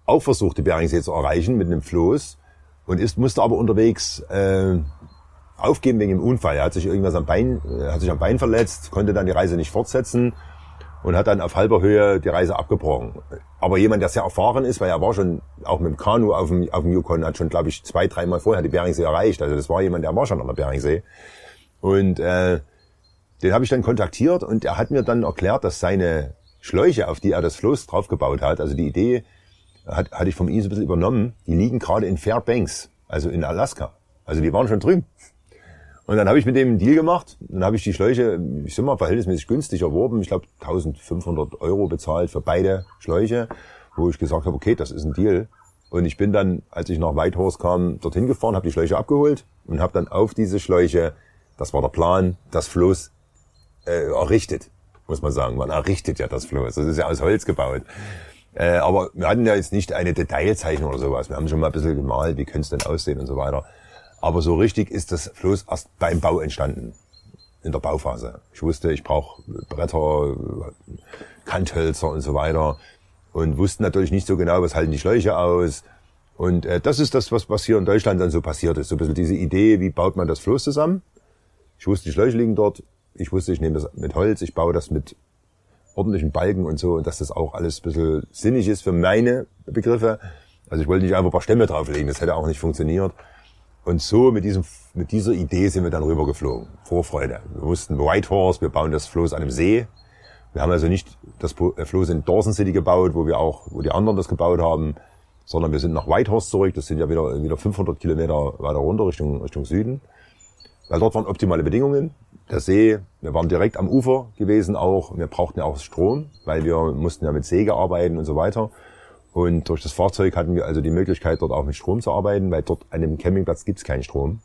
auch versucht, die Beringsee zu erreichen mit einem Floß und ist, musste aber unterwegs äh, aufgeben wegen dem Unfall. Er hat sich irgendwas am Bein, äh, hat sich am Bein verletzt, konnte dann die Reise nicht fortsetzen und hat dann auf halber Höhe die Reise abgebrochen. Aber jemand, der sehr erfahren ist, weil er war schon auch mit dem Kanu auf dem, auf dem Yukon, hat schon, glaube ich, zwei, dreimal vorher die Beringsee erreicht. Also das war jemand, der war schon an der Beringsee. Und äh, den habe ich dann kontaktiert und er hat mir dann erklärt, dass seine Schläuche, auf die er das Floß draufgebaut hat, also die Idee hat, hatte ich vom ihm so ein bisschen übernommen, die liegen gerade in Fairbanks, also in Alaska. Also die waren schon drüben. Und dann habe ich mit dem einen Deal gemacht. Dann habe ich die Schläuche, ich sag mal, verhältnismäßig günstig erworben. Ich glaube, 1500 Euro bezahlt für beide Schläuche, wo ich gesagt habe, okay, das ist ein Deal. Und ich bin dann, als ich nach Whitehorse kam, dorthin gefahren, habe die Schläuche abgeholt und habe dann auf diese Schläuche, das war der Plan, das Floß äh, errichtet, muss man sagen. Man errichtet ja das Floß. Das ist ja aus Holz gebaut. Äh, aber wir hatten ja jetzt nicht eine Detailzeichnung oder sowas. Wir haben schon mal ein bisschen gemalt, wie könnte es denn aussehen und so weiter. Aber so richtig ist das Floß erst beim Bau entstanden, in der Bauphase. Ich wusste, ich brauche Bretter, Kanthölzer und so weiter und wusste natürlich nicht so genau, was halten die Schläuche aus. Und äh, das ist das, was, was hier in Deutschland dann so passiert ist. So ein bisschen diese Idee, wie baut man das Floß zusammen. Ich wusste, die Schläuche liegen dort. Ich wusste, ich nehme das mit Holz, ich baue das mit ordentlichen Balken und so und dass das auch alles ein bisschen sinnig ist für meine Begriffe. Also ich wollte nicht einfach ein paar Stämme drauflegen, das hätte auch nicht funktioniert. Und so mit, diesem, mit dieser Idee sind wir dann rübergeflogen. Vorfreude. Wir wussten Whitehorse, wir bauen das Floß an einem See. Wir haben also nicht das äh, Floß in Dawson City gebaut, wo wir auch, wo die anderen das gebaut haben, sondern wir sind nach Whitehorse zurück. Das sind ja wieder, wieder 500 Kilometer weiter runter Richtung, Richtung Süden. Weil dort waren optimale Bedingungen. Der See, wir waren direkt am Ufer gewesen auch. Wir brauchten ja auch Strom, weil wir mussten ja mit Säge arbeiten und so weiter. Und durch das Fahrzeug hatten wir also die Möglichkeit, dort auch mit Strom zu arbeiten, weil dort an dem Campingplatz gibt's keinen Strom.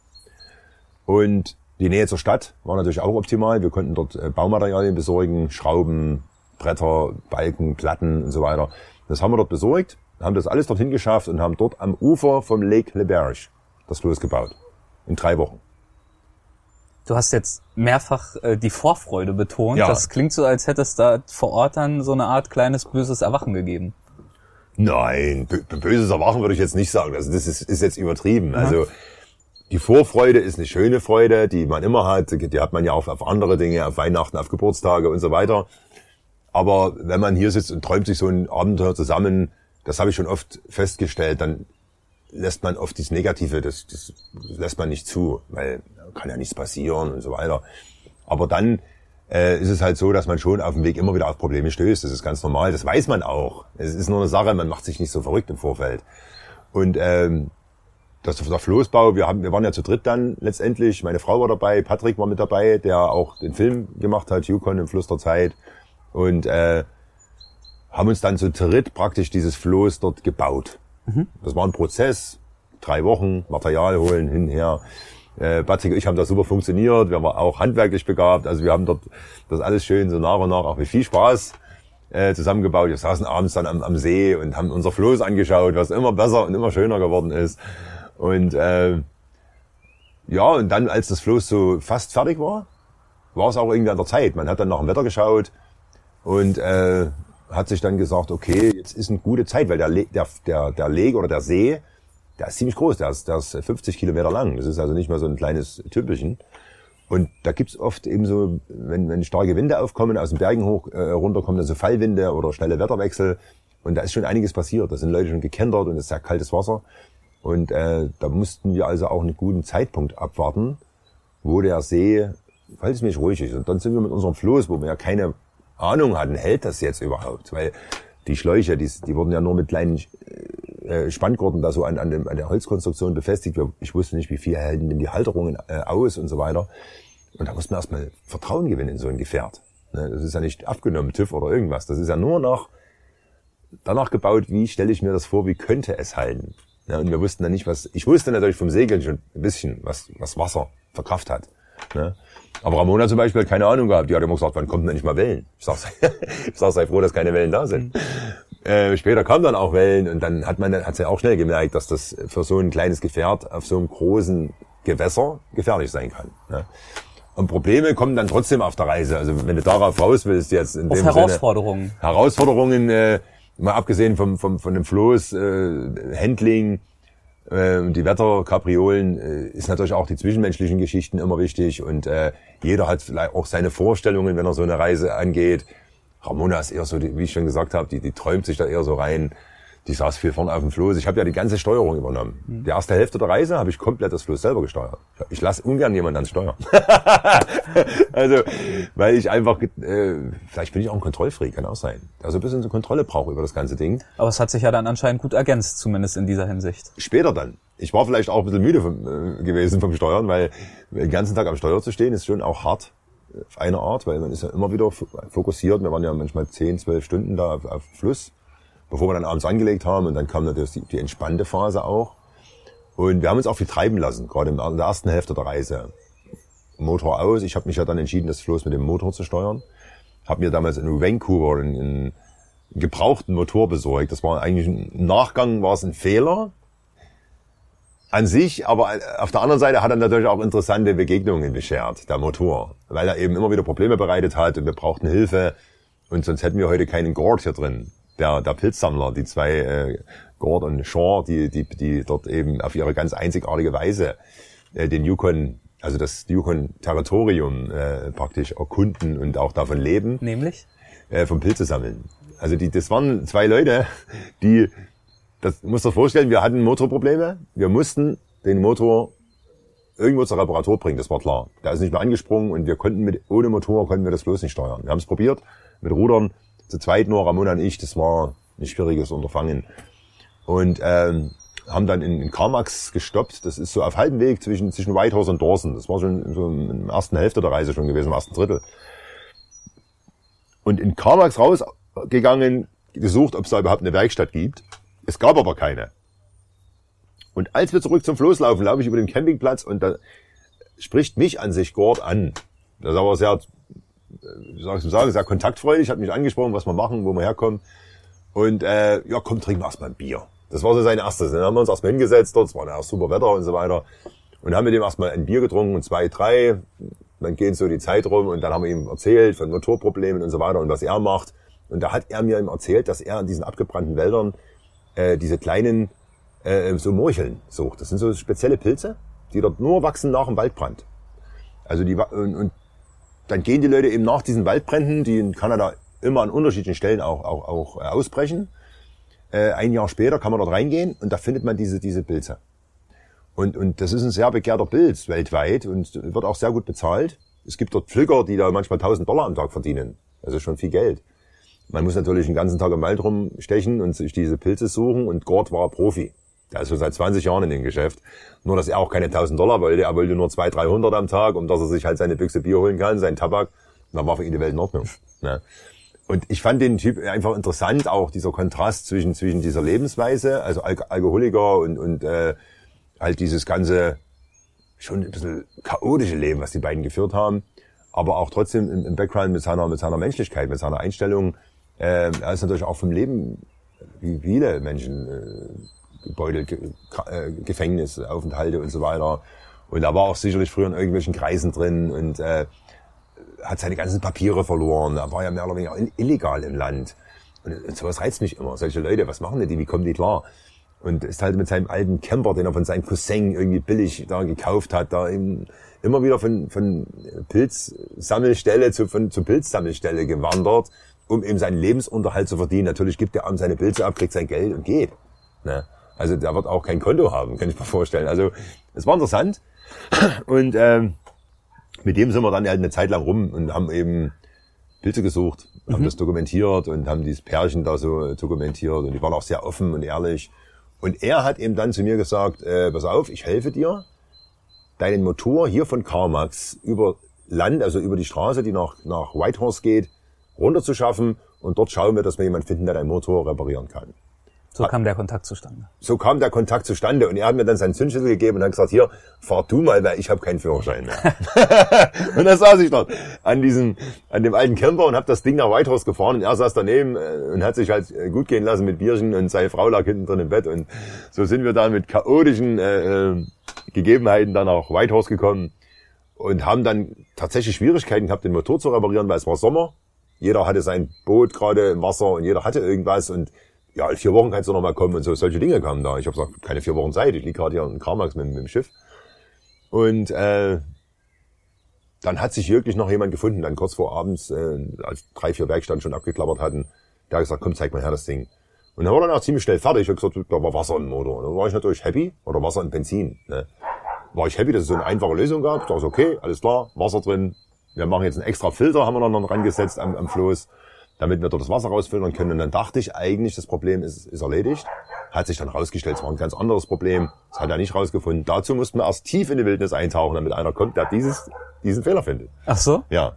Und die Nähe zur Stadt war natürlich auch optimal. Wir konnten dort äh, Baumaterialien besorgen, Schrauben, Bretter, Balken, Platten und so weiter. Das haben wir dort besorgt, haben das alles dorthin geschafft und haben dort am Ufer vom Lake Le Berge das Floß gebaut. In drei Wochen. Du hast jetzt mehrfach äh, die Vorfreude betont. Ja. Das klingt so, als hättest da vor Ort dann so eine Art kleines böses Erwachen gegeben. Nein, böses Erwachen würde ich jetzt nicht sagen. Also das ist, ist jetzt übertrieben. Ja. Also die Vorfreude ist eine schöne Freude, die man immer hat. Die hat man ja auch auf andere Dinge, auf Weihnachten, auf Geburtstage und so weiter. Aber wenn man hier sitzt und träumt sich so ein Abenteuer zusammen, das habe ich schon oft festgestellt, dann lässt man oft das Negative, das, das lässt man nicht zu, weil kann ja nichts passieren und so weiter. Aber dann äh, ist es halt so, dass man schon auf dem Weg immer wieder auf Probleme stößt. Das ist ganz normal. Das weiß man auch. Es ist nur eine Sache, man macht sich nicht so verrückt im Vorfeld. Und ähm, das der Floßbau, wir haben, wir waren ja zu dritt dann letztendlich. Meine Frau war dabei, Patrick war mit dabei, der auch den Film gemacht hat, Yukon im Fluss der Zeit. Und äh, haben uns dann zu dritt praktisch dieses Floß dort gebaut. Mhm. Das war ein Prozess, drei Wochen, Material holen, hinher. Äh, Patrick und ich haben da super funktioniert. Wir waren auch handwerklich begabt. Also wir haben dort das alles schön so nach und nach auch mit viel Spaß äh, zusammengebaut. Wir saßen abends dann am, am See und haben unser Floß angeschaut, was immer besser und immer schöner geworden ist. Und äh, ja, und dann, als das Floß so fast fertig war, war es auch irgendwie an der Zeit. Man hat dann nach dem Wetter geschaut und äh, hat sich dann gesagt, okay, jetzt ist eine gute Zeit, weil der, Le der, der, der Leg oder der See, der ist ziemlich groß, der ist, der ist 50 Kilometer lang. Das ist also nicht mehr so ein kleines Tümpelchen. Und da gibt's oft eben so, wenn, wenn starke Winde aufkommen, aus den Bergen hoch äh, runterkommen, dann so Fallwinde oder schnelle Wetterwechsel. Und da ist schon einiges passiert. Da sind Leute schon gekentert und es ist sehr kaltes Wasser. Und äh, da mussten wir also auch einen guten Zeitpunkt abwarten, wo der See verhältnismäßig ruhig ist. Und dann sind wir mit unserem Floß, wo wir ja keine Ahnung hatten, hält das jetzt überhaupt? Weil die Schläuche, die, die wurden ja nur mit kleinen äh, Spanngurten da so an, an, dem, an der Holzkonstruktion befestigt. Ich wusste nicht, wie viel halten denn die Halterungen äh, aus und so weiter. Und da muss man erstmal Vertrauen gewinnen in so ein Gefährt. Ne? Das ist ja nicht abgenommen, TÜV oder irgendwas. Das ist ja nur noch danach gebaut, wie stelle ich mir das vor, wie könnte es halten. Ja, und wir wussten dann nicht, was, ich wusste natürlich vom Segeln schon ein bisschen, was, was Wasser verkraft hat. Ne? Aber Ramona zum Beispiel hat keine Ahnung gehabt. Die hat immer gesagt, wann kommen denn nicht mal Wellen? Ich sag, ich sag sei froh, dass keine Wellen da sind. Äh, später kamen dann auch Wellen und dann hat man, hat sie auch schnell gemerkt, dass das für so ein kleines Gefährt auf so einem großen Gewässer gefährlich sein kann. Ne? Und Probleme kommen dann trotzdem auf der Reise. Also wenn du darauf raus willst, jetzt in auf dem Herausforderungen. Sinne, Herausforderungen, äh, mal abgesehen vom, vom, von dem Floß, äh, Handling, äh, die Wetterkapriolen äh, ist natürlich auch die zwischenmenschlichen Geschichten immer wichtig und äh, jeder hat vielleicht auch seine Vorstellungen, wenn er so eine Reise angeht. Ramona ist eher so, die, wie ich schon gesagt habe, die, die träumt sich da eher so rein die saß viel vorne auf dem Floß. Ich habe ja die ganze Steuerung übernommen. Mhm. Die erste Hälfte der Reise habe ich komplett das Floß selber gesteuert. Ich lasse ungern jemanden ans Steuern. also, weil ich einfach, äh, vielleicht bin ich auch ein Kontrollfreak, kann auch sein. Also ein bisschen so Kontrolle brauche über das ganze Ding. Aber es hat sich ja dann anscheinend gut ergänzt, zumindest in dieser Hinsicht. Später dann. Ich war vielleicht auch ein bisschen müde vom, äh, gewesen vom Steuern, weil den ganzen Tag am Steuer zu stehen, ist schon auch hart auf eine Art, weil man ist ja immer wieder fokussiert. Wir waren ja manchmal 10, 12 Stunden da auf, auf Fluss bevor wir dann abends angelegt haben. Und dann kam natürlich die, die entspannte Phase auch. Und wir haben uns auch viel treiben lassen, gerade in der ersten Hälfte der Reise. Motor aus. Ich habe mich ja dann entschieden, das Floß mit dem Motor zu steuern. Habe mir damals in Vancouver einen, einen gebrauchten Motor besorgt. Das war eigentlich ein Nachgang, war es ein Fehler an sich, aber auf der anderen Seite hat er natürlich auch interessante Begegnungen beschert, der Motor, weil er eben immer wieder Probleme bereitet hat und wir brauchten Hilfe und sonst hätten wir heute keinen Gord hier drin der, der Pilzsammler, die zwei äh, Gord und Shaw, die, die, die dort eben auf ihre ganz einzigartige Weise äh, den Yukon, also das Yukon-Territorium äh, praktisch erkunden und auch davon leben. Nämlich? Äh, vom Pilze sammeln. Also die, das waren zwei Leute, die, das muss dir vorstellen, wir hatten Motorprobleme. Wir mussten den Motor irgendwo zur Reparatur bringen, das war klar. Der ist nicht mehr angesprungen und wir konnten mit, ohne Motor konnten wir das bloß nicht steuern. Wir haben es probiert mit Rudern, zu zweit nur, Ramona und ich, das war ein schwieriges Unterfangen. Und ähm, haben dann in, in Karmax gestoppt. Das ist so auf halbem Weg zwischen, zwischen Whitehorse und Dawson. Das war schon so in der ersten Hälfte der Reise schon gewesen, im ersten Drittel. Und in Karmax rausgegangen, gesucht, ob es da überhaupt eine Werkstatt gibt. Es gab aber keine. Und als wir zurück zum Floß laufen, laufe ich über den Campingplatz und da spricht mich an sich Gord an. Das ist aber sehr wie soll ich sagen, sehr kontaktfreudig, hat mich angesprochen, was wir machen, wo wir herkommen. Und äh, ja, komm, trinken wir erstmal ein Bier. Das war so sein erstes. Dann haben wir uns erstmal hingesetzt, dort war ja super Wetter und so weiter. Und haben mit dem erstmal ein Bier getrunken und zwei, drei. Dann geht so die Zeit rum und dann haben wir ihm erzählt von Motorproblemen und so weiter und was er macht. Und da hat er mir ihm erzählt, dass er in diesen abgebrannten Wäldern äh, diese kleinen äh, so Morcheln sucht. Das sind so spezielle Pilze, die dort nur wachsen nach dem Waldbrand. Also die und, und dann gehen die Leute eben nach diesen Waldbränden, die in Kanada immer an unterschiedlichen Stellen auch, auch, auch äh, ausbrechen. Äh, ein Jahr später kann man dort reingehen und da findet man diese, diese Pilze. Und, und das ist ein sehr begehrter Pilz weltweit und wird auch sehr gut bezahlt. Es gibt dort Pflücker, die da manchmal 1000 Dollar am Tag verdienen. Also schon viel Geld. Man muss natürlich den ganzen Tag im Wald rumstechen und sich diese Pilze suchen und Gord war Profi. Der ist schon seit 20 Jahren in dem Geschäft. Nur, dass er auch keine 1000 Dollar wollte. Er wollte nur 200, 300 am Tag, um dass er sich halt seine Büchse Bier holen kann, seinen Tabak. Und dann war für ihn die Welt in Ordnung. Ne? Und ich fand den Typ einfach interessant, auch dieser Kontrast zwischen, zwischen dieser Lebensweise, also Al Alkoholiker und, und äh, halt dieses ganze schon ein bisschen chaotische Leben, was die beiden geführt haben, aber auch trotzdem im, im Background mit seiner, mit seiner Menschlichkeit, mit seiner Einstellung. Äh, er ist natürlich auch vom Leben, wie viele Menschen, äh, gebeutelt, Ge äh, Gefängnis, Aufenthalte und so weiter. Und er war auch sicherlich früher in irgendwelchen Kreisen drin und äh, hat seine ganzen Papiere verloren. Er war ja mehr oder weniger illegal im Land. Und, und sowas reizt mich immer. Solche Leute, was machen die? Wie kommen die klar? Und ist halt mit seinem alten Camper, den er von seinem Cousin irgendwie billig da gekauft hat, da im, immer wieder von, von Pilzsammelstelle zu, von, zu Pilzsammelstelle gewandert, um eben seinen Lebensunterhalt zu verdienen. Natürlich gibt er abends seine Pilze ab, kriegt sein Geld und geht. Ne? Also der wird auch kein Konto haben, kann ich mir vorstellen. Also es war interessant. Und ähm, mit dem sind wir dann halt eine Zeit lang rum und haben eben Pilze gesucht, mhm. haben das dokumentiert und haben dieses Pärchen da so dokumentiert und die waren auch sehr offen und ehrlich. Und er hat eben dann zu mir gesagt, äh, pass auf, ich helfe dir, deinen Motor hier von Carmax über Land, also über die Straße, die nach, nach Whitehorse geht, runterzuschaffen und dort schauen wir, dass wir jemanden finden, der deinen Motor reparieren kann. So kam der Kontakt zustande. So kam der Kontakt zustande und er hat mir dann seinen Zündschlüssel gegeben und hat gesagt, hier, fahr du mal, weil ich habe keinen Führerschein mehr. und dann saß ich dort an diesem, an dem alten Camper und habe das Ding nach Whitehorse gefahren und er saß daneben äh, und hat sich halt äh, gut gehen lassen mit Bierchen und seine Frau lag hinten drin im Bett und so sind wir dann mit chaotischen äh, äh, Gegebenheiten dann nach Whitehorse gekommen und haben dann tatsächlich Schwierigkeiten gehabt, den Motor zu reparieren, weil es war Sommer. Jeder hatte sein Boot gerade im Wasser und jeder hatte irgendwas und ja, in vier Wochen kannst du noch mal kommen und so solche Dinge kamen da. Ich habe gesagt, keine vier Wochen Zeit, ich liege gerade hier in Karmax mit, mit dem Schiff. Und äh, dann hat sich wirklich noch jemand gefunden, dann kurz vor abends, äh, als drei, vier Werkstätten schon abgeklappert hatten, der hat gesagt, komm, zeig mal her das Ding. Und dann war dann auch ziemlich schnell fertig. Ich habe gesagt, da war Wasser im Motor. Und dann war ich natürlich happy, oder Wasser und Benzin. Ne? War ich happy, dass es so eine einfache Lösung gab. Da ist okay, alles klar, Wasser drin. Wir machen jetzt einen extra Filter, haben wir noch rangesetzt am, am Floß damit wir dort das Wasser rausfiltern können. Und dann dachte ich eigentlich, das Problem ist, ist erledigt. Hat sich dann rausgestellt, es war ein ganz anderes Problem. Das hat er nicht rausgefunden. Dazu mussten wir erst tief in die Wildnis eintauchen, damit einer kommt, der dieses, diesen Fehler findet. Ach so? Ja.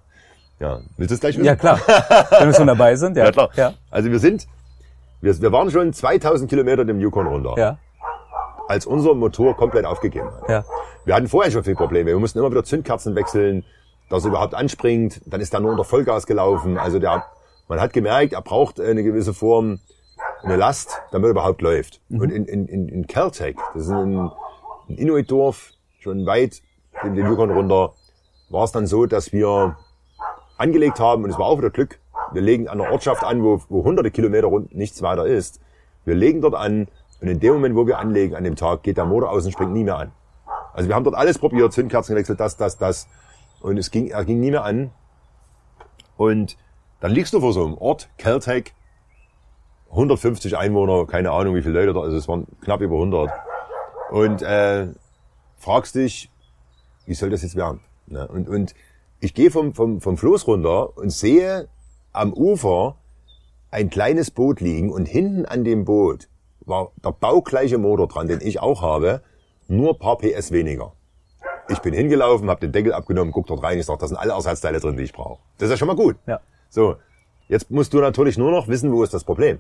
Ja. Willst du es gleich wissen? Ja, klar. Wenn wir schon dabei sind, ja. Ja, klar. Ja. Also wir sind, wir, wir waren schon 2000 Kilometer dem Yukon runter. Ja. Als unser Motor komplett aufgegeben hat. Ja. Wir hatten vorher schon viele Probleme. Wir mussten immer wieder Zündkerzen wechseln, dass er überhaupt anspringt. Dann ist er nur unter Vollgas gelaufen. Also der man hat gemerkt, er braucht eine gewisse Form, eine Last, damit er überhaupt läuft. Mhm. Und in, in, in, in Caltech, das ist ein, ein Inuit-Dorf, schon weit den, den Yukon runter, war es dann so, dass wir angelegt haben, und es war auch wieder Glück, wir legen an einer Ortschaft an, wo, wo hunderte Kilometer rund nichts weiter ist. Wir legen dort an, und in dem Moment, wo wir anlegen an dem Tag, geht der Motor aus und springt nie mehr an. Also wir haben dort alles probiert, Zündkerzen gewechselt, das, das, das. Und es ging, er ging nie mehr an. Und dann liegst du vor so einem Ort, Caltech, 150 Einwohner, keine Ahnung wie viele Leute da, also es waren knapp über 100. Und äh, fragst dich, wie soll das jetzt werden? Ne? Und, und ich gehe vom, vom, vom Floß runter und sehe am Ufer ein kleines Boot liegen und hinten an dem Boot war der baugleiche Motor dran, den ich auch habe, nur paar PS weniger. Ich bin hingelaufen, habe den Deckel abgenommen, guck dort rein, ich sag, da sind alle Ersatzteile drin, die ich brauche. Das ist ja schon mal gut. Ja. So, jetzt musst du natürlich nur noch wissen, wo ist das Problem.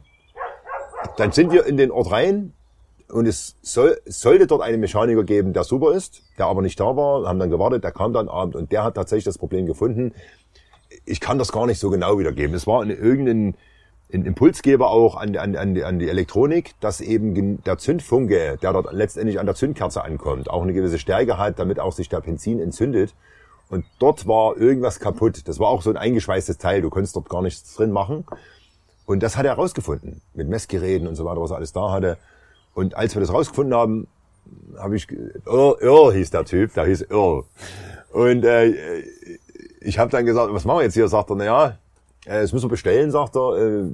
Dann sind wir in den Ort rein und es soll, sollte dort einen Mechaniker geben, der super ist, der aber nicht da war, haben dann gewartet, der kam dann abend und der hat tatsächlich das Problem gefunden. Ich kann das gar nicht so genau wiedergeben. Es war irgendein ein Impulsgeber auch an, an, an, die, an die Elektronik, dass eben der Zündfunke, der dort letztendlich an der Zündkerze ankommt, auch eine gewisse Stärke hat, damit auch sich der Benzin entzündet. Und dort war irgendwas kaputt. Das war auch so ein eingeschweißtes Teil. Du konntest dort gar nichts drin machen. Und das hat er herausgefunden. Mit Messgeräten und so weiter, was er alles da hatte. Und als wir das rausgefunden haben, habe ich, Earl, Earl hieß der Typ, der hieß Earl. Und äh, ich habe dann gesagt, was machen wir jetzt hier? Sagt er, na ja, äh, das müssen wir bestellen, sagt er, äh,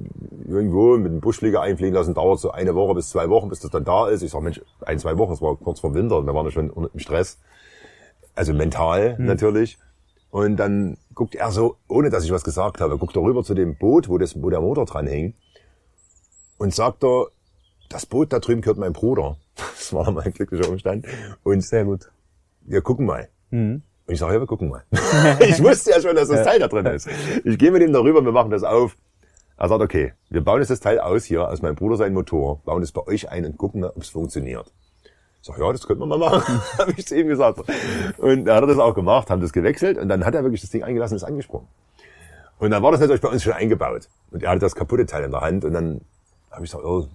irgendwo mit dem Buschflieger einfliegen lassen, dauert so eine Woche bis zwei Wochen, bis das dann da ist. Ich sag, Mensch, ein, zwei Wochen, es war kurz vor Winter, wir waren ja schon im Stress. Also mental hm. natürlich. Und dann guckt er so, ohne dass ich was gesagt habe, guckt er rüber zu dem Boot, wo, das, wo der Motor dran hing. Und sagt er, das Boot da drüben gehört mein Bruder. Das war mein glücklicher Umstand. Und Sehr gut. Wir gucken mal. Mhm. Und ich sage, ja, wir gucken mal. ich wusste ja schon, dass das Teil da drin ist. Ich gehe mit ihm darüber, wir machen das auf. Er sagt, okay, wir bauen jetzt das Teil aus hier, aus meinem Bruder sein Motor, bauen es bei euch ein und gucken, ob es funktioniert. sag, ja, das könnte man mal machen, habe ich zu ihm gesagt. Und dann hat er das auch gemacht, haben das gewechselt und dann hat er wirklich das Ding eingelassen und ist angesprungen. Und dann war das natürlich bei uns schon eingebaut. Und er hatte das kaputte Teil in der Hand und dann habe ich gesagt, oh,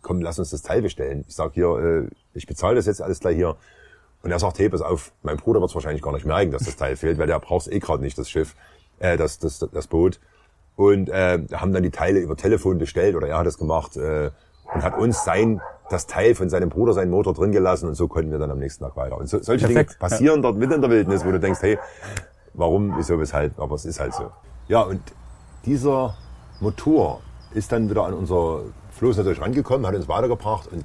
komm, lass uns das Teil bestellen. Ich sag hier, äh, ich bezahle das jetzt alles gleich hier. Und er sagt, hey, pass auf, mein Bruder wird es wahrscheinlich gar nicht merken, dass das Teil fehlt, weil der braucht eh gerade nicht, das Schiff, äh, das, das, das Boot. Und äh, haben dann die Teile über Telefon bestellt oder er hat es gemacht äh, und hat uns sein das Teil von seinem Bruder, seinen Motor drin gelassen und so konnten wir dann am nächsten Tag weiter. Und so, solche Perfekt, Dinge passieren dort mitten in der Wildnis, wo du denkst, hey, warum, wieso, weshalb, aber es ist halt so. Ja, und dieser Motor ist dann wieder an unser Floß natürlich rangekommen, hat uns weitergebracht und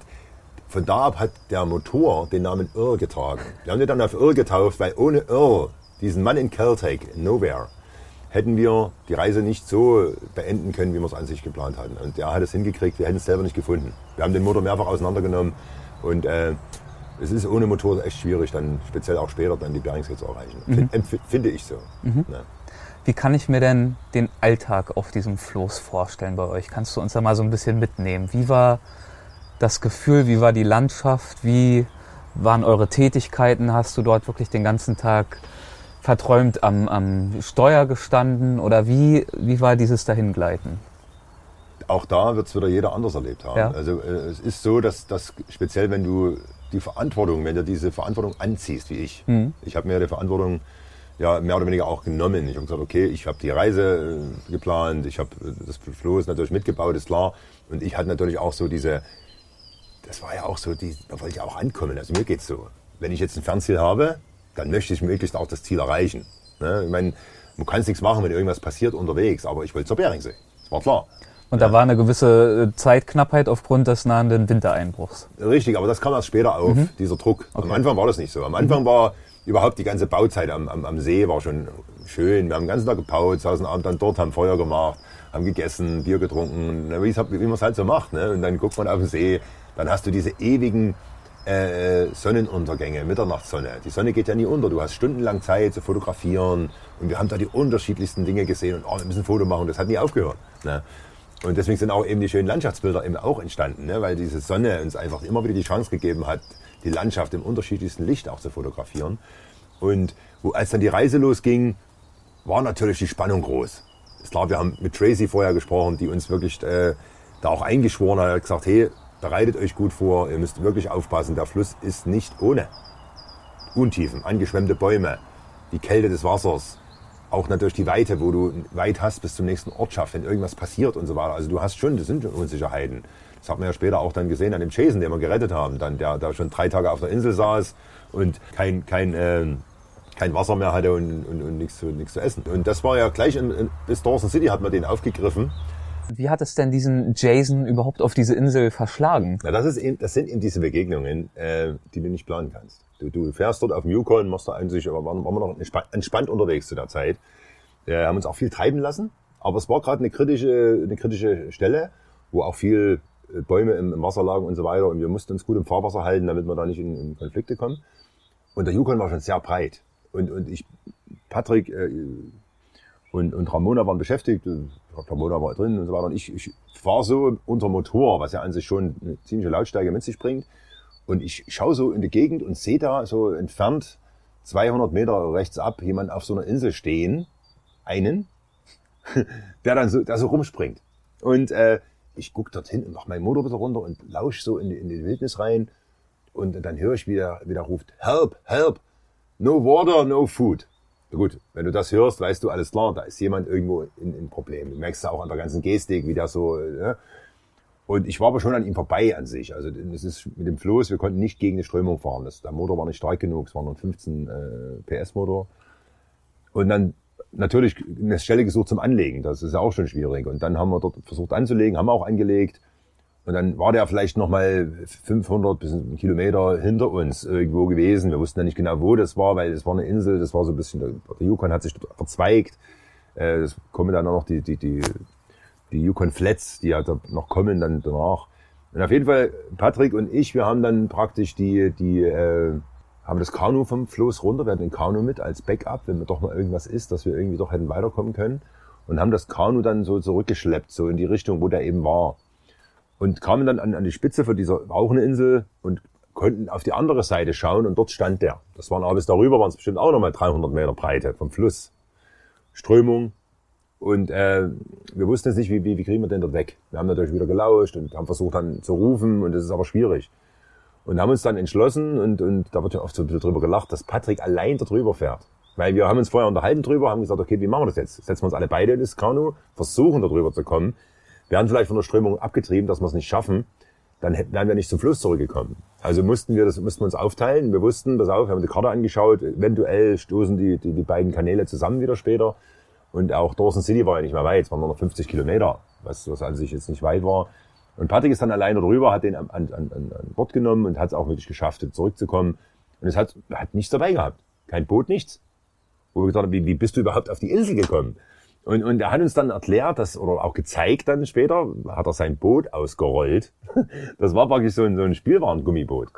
von da ab hat der Motor den Namen Irr getragen. Wir haben den dann auf Irr getauft, weil ohne Irr, diesen Mann in Caltech, in Nowhere, hätten wir die Reise nicht so beenden können, wie wir es an sich geplant hatten. Und der hat es hingekriegt, wir hätten es selber nicht gefunden. Wir haben den Motor mehrfach auseinandergenommen und äh, es ist ohne Motor echt schwierig, dann speziell auch später dann die Beringsee zu erreichen. Empf- Finde ich so. Ja. Wie kann ich mir denn den Alltag auf diesem Floß vorstellen bei euch? Kannst du uns da mal so ein bisschen mitnehmen? Wie war das Gefühl, wie war die Landschaft, wie waren eure Tätigkeiten? Hast du dort wirklich den ganzen Tag verträumt am, am Steuer gestanden oder wie, wie war dieses Dahingleiten? auch da wird es wieder jeder anders erlebt haben. Ja. Also äh, es ist so, dass, dass speziell wenn du die Verantwortung, wenn du diese Verantwortung anziehst, wie ich, ich habe mir die Verantwortung ja mehr oder weniger auch genommen. Ich habe gesagt, okay, ich habe die Reise äh, geplant, ich habe äh, das Floß natürlich mitgebaut, ist klar. Und ich hatte natürlich auch so diese, das war ja auch so, die, da wollte ich auch ankommen. Also mir geht's so. Wenn ich jetzt ein Fernziel habe, dann möchte ich möglichst auch das Ziel erreichen. Ne? Ich meine, du kannst nichts machen, wenn irgendwas passiert unterwegs, aber ich wollte zur Beringsee. Das war klar. Und da war eine gewisse äh, Zeitknappheit aufgrund des nahenden Wintereinbruchs. Richtig, aber das kam erst später auf, dieser Druck. Am Anfang war das nicht so. Am Anfang war überhaupt die ganze Bauzeit am, am, am See war schon schön. Wir haben den ganzen Tag gebaut, saßen abends dann dort, haben Feuer gemacht, haben gegessen, Bier getrunken, wie es- wie man es halt so macht. Ne? Und dann guckt man auf den See, dann hast du diese ewigen äh, Sonnenuntergänge, Mitternachtssonne. Die Sonne geht ja nie unter. Du hast stundenlang Zeit zu fotografieren. Und wir haben da die unterschiedlichsten Dinge gesehen. Und oh, wir müssen ein Foto machen. Das hat nie aufgehört. Ne? Und deswegen sind auch eben die schönen Landschaftsbilder eben auch entstanden, ne? weil diese Sonne uns einfach immer wieder die Chance gegeben hat, die Landschaft im unterschiedlichsten Licht auch zu fotografieren. Und wo, als dann die Reise losging, war natürlich die Spannung groß. Ist klar, wir haben mit Tracy vorher gesprochen, die uns wirklich äh, da auch eingeschworen hat, gesagt, hey, bereitet euch gut vor, ihr müsst wirklich aufpassen, der Fluss ist nicht ohne. Untiefen, angeschwemmte Bäume, die Kälte des Wassers, auch natürlich die Weite, wo du weit hast bis zum nächsten Ortschaft, wenn irgendwas passiert und so weiter. Also du hast schon, das sind schon Unsicherheiten. Das hat man ja später auch dann gesehen an dem Chasen, den wir gerettet haben, dann der da schon drei Tage auf der Insel saß und kein kein ähm, kein Wasser mehr hatte und, und, und nichts, zu, nichts zu essen. Und das war ja gleich in, in bis Dawson City hat man den aufgegriffen. Wie hat es denn diesen Jason überhaupt auf diese Insel verschlagen? Ja, das, ist eben, das sind eben diese Begegnungen, äh, die du nicht planen kannst. Du, du fährst dort auf dem Yukon, machst da eigentlich, aber waren, waren wir noch entspannt, unterwegs zu der Zeit. Wir haben uns auch viel treiben lassen, aber es war gerade eine kritische, eine kritische Stelle, wo auch viel äh, Bäume im, im Wasser lagen und so weiter und wir mussten uns gut im Fahrwasser halten, damit wir da nicht in, in Konflikte kommen. Und der Yukon war schon sehr breit. Und, und ich, Patrick äh, und, und Ramona waren beschäftigt, äh, Ramona war drin und so weiter. Und ich, ich fahre so unter Motor, was ja an sich schon eine ziemliche Lautstärke mit sich bringt. Und ich schaue so in die Gegend und sehe da so entfernt 200 Meter rechts ab jemand auf so einer Insel stehen, einen, der dann so, der so rumspringt. Und äh, ich guck dorthin und mach meinen Motor wieder runter und lausch so in die, in die Wildnis rein. Und dann höre ich, wie der, wie der ruft, help, help, no water, no food. Gut, wenn du das hörst, weißt du, alles klar, da ist jemand irgendwo in, in Problem. Du merkst ja auch an der ganzen Gestik, wie der so, ne? Und ich war aber schon an ihm vorbei an sich. Also es ist mit dem Floß, wir konnten nicht gegen die Strömung fahren. Das, der Motor war nicht stark genug, es war nur ein 15 äh, PS Motor. Und dann natürlich eine Stelle gesucht zum Anlegen, das ist ja auch schon schwierig. Und dann haben wir dort versucht anzulegen, haben auch angelegt. Und dann war der vielleicht noch mal 500 bis einen Kilometer hinter uns irgendwo gewesen. Wir wussten ja nicht genau, wo das war, weil das war eine Insel, das war so ein bisschen, der Yukon hat sich verzweigt. Äh, Es kommen dann auch noch die, die, die, die Yukon Flats, die ja noch kommen dann danach. Und auf jeden Fall, Patrick und ich, wir haben dann praktisch die, die, äh, haben das Kanu vom Floß runter, wir hatten den Kanu mit als Backup, wenn doch mal irgendwas ist, dass wir irgendwie doch hätten weiterkommen können. Und haben das Kanu dann so zurückgeschleppt, so in die Richtung, wo der eben war. Und kamen dann an, an die Spitze von dieser, war auch eine Insel, und konnten auf die andere Seite schauen und dort stand der. Das waren alles darüber, waren es bestimmt auch nochmal 300 Meter Breite vom Fluss. Strömung. Und äh, wir wussten jetzt nicht, wie, wie, wie kriegen wir den dort weg. Wir haben natürlich wieder gelauscht und haben versucht dann zu rufen und das ist aber schwierig. Und haben uns dann entschlossen und, und da wird ja oft so ein bisschen drüber gelacht, dass Patrick allein dort drüber fährt. Weil wir haben uns vorher unterhalten drüber, haben gesagt, okay, wie machen wir das jetzt? Setzen wir uns alle beide in das Kanu, versuchen da drüber zu kommen. Wir haben vielleicht von der Strömung abgetrieben, dass wir es nicht schaffen. Dann wären wir nicht zum Fluss zurückgekommen. Also mussten wir das, mussten wir uns aufteilen. Wir wussten, pass auf, wir haben die Karte angeschaut. Eventuell stoßen die, die, die beiden Kanäle zusammen wieder später. Und auch Dawson City war ja nicht mehr weit. Es waren nur noch 50 Kilometer, was, was an sich jetzt nicht weit war. Und Patrick ist dann alleine drüber, hat den an, an, an, an Bord genommen und hat es auch wirklich geschafft, zurückzukommen. Und es hat, hat nichts dabei gehabt. Kein Boot, nichts. Wo wir gesagt haben, wie, wie bist du überhaupt auf die Insel gekommen? Und, und er hat uns dann erklärt, dass, oder auch gezeigt dann später, hat er sein Boot ausgerollt. Das war praktisch so ein, so ein Spielwarengummiboot.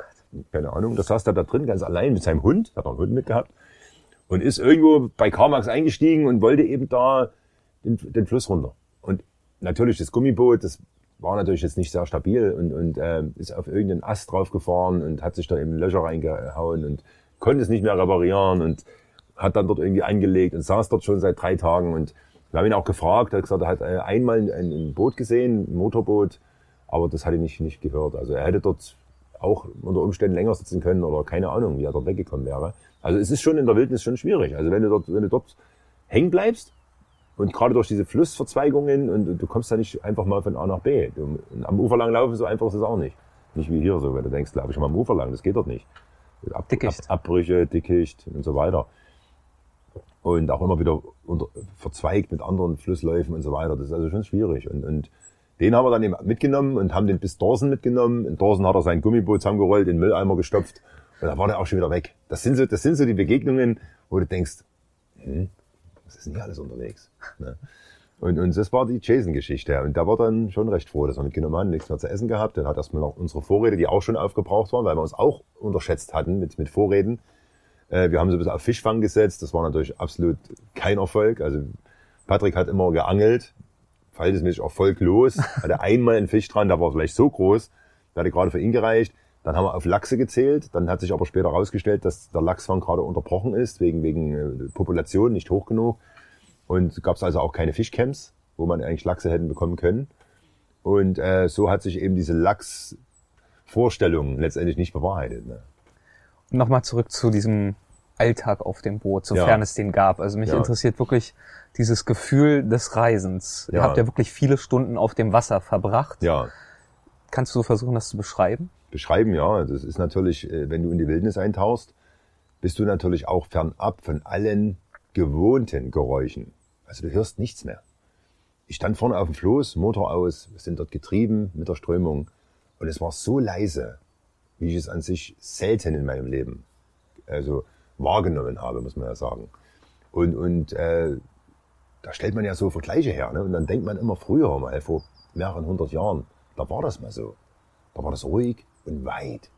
Keine Ahnung, das saß da da drin ganz allein mit seinem Hund, hat noch einen Hund mitgehabt. Und ist irgendwo bei Carmax eingestiegen und wollte eben da den, den Fluss runter. Und natürlich das Gummiboot, das war natürlich jetzt nicht sehr stabil und, und äh, ist auf irgendeinen Ast draufgefahren und hat sich da eben Löcher reingehauen und konnte es nicht mehr reparieren und hat dann dort irgendwie angelegt und saß dort schon seit drei Tagen und wir haben ihn auch gefragt, er hat gesagt, er hat äh, einmal ein, Boot gesehen, ein Motorboot, aber das hat er nicht, nicht gehört. Also er hätte dort auch unter Umständen länger sitzen können oder keine Ahnung, wie er dort weggekommen wäre. Also es ist schon in der Wildnis schon schwierig. Also wenn du dort, wenn du dort hängen bleibst und gerade durch diese Flussverzweigungen und, du kommst da nicht einfach mal von A nach B. Du, am Ufer lang laufen, so einfach ist es auch nicht. Nicht wie hier so, wenn du denkst, glaube ich mal am Ufer lang, das geht dort nicht. Ab, Dickicht. Ab, Abbrüche, Dickicht und so weiter. Und auch immer wieder unter, verzweigt mit anderen Flussläufen und so weiter. Das ist also schon schwierig. Und, und den haben wir dann eben mitgenommen und haben den bis Dorsen mitgenommen. In Dorsen hat er sein Gummiboot zusammengerollt, in den Mülleimer gestopft und da war der auch schon wieder weg. Das sind so, das sind so die Begegnungen, wo du denkst, hm, was ist denn hier alles unterwegs? Ne? Und, und das war die Jason-Geschichte. Und da war dann schon recht froh, dass wir mitgenommen haben, nichts mehr zu essen gehabt. Dann hat erstmal noch unsere Vorräte, die auch schon aufgebraucht waren, weil wir uns auch unterschätzt hatten mit, mit Vorräten. Äh, wir haben so ein bisschen auf Fischfang gesetzt. Das war natürlich absolut kein Erfolg. Also Patrick hat immer geangelt, verhältnismäßig erfolglos. Hatte einmal einen Fisch dran, der war vielleicht so groß, der hatte gerade für ihn gereicht. Dann haben wir auf Lachse gezählt. Dann hat sich aber später herausgestellt, dass der Lachsfang gerade unterbrochen ist, wegen, wegen äh, Population nicht hoch genug. Und gab es also auch keine Fischcamps, wo man eigentlich Lachse hätten bekommen können. Und äh, so hat sich eben diese Lachsvorstellung letztendlich nicht bewahrheitet. Ne? Nochmal zurück zu diesem Alltag auf dem Boot, sofern Ja. es den gab. Also mich Ja. interessiert wirklich dieses Gefühl des Reisens. Ihr Ja. habt ja wirklich viele Stunden auf dem Wasser verbracht. Ja, Kannst du versuchen, das zu beschreiben? beschreiben, ja. Das ist natürlich, äh, wenn du in die Wildnis eintauchst, bist du natürlich auch fernab von allen gewohnten Geräuschen. Also du hörst nichts mehr. Ich stand vorne auf dem Floß, Motor aus, wir sind dort getrieben mit der Strömung und es war so leise, wie ich es an sich selten in meinem Leben also wahrgenommen habe, muss man ja sagen. Und, und äh, da stellt man ja so Vergleiche her. Ne? Und dann denkt man immer früher mal, vor mehreren hundert Jahren, da war das mal so. Da war das ruhig und weit.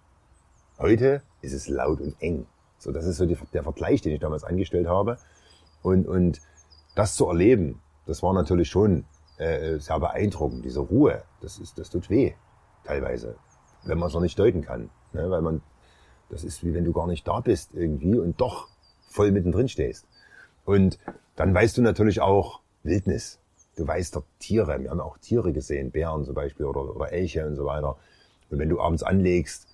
Heute ist es laut und eng. So, das ist so die, der Vergleich, den ich damals angestellt habe. Und, und das zu erleben, das war natürlich schon äh, sehr beeindruckend. Diese Ruhe, das, ist, das tut weh, teilweise, wenn man es noch nicht deuten kann. Ne? Weil man, das ist wie wenn du gar nicht da bist irgendwie und doch voll mittendrin stehst. Und dann weißt du natürlich auch Wildnis. Du weißt dort Tiere. Wir haben auch Tiere gesehen, Bären zum Beispiel oder, oder Elche und so weiter. Und wenn du abends anlegst,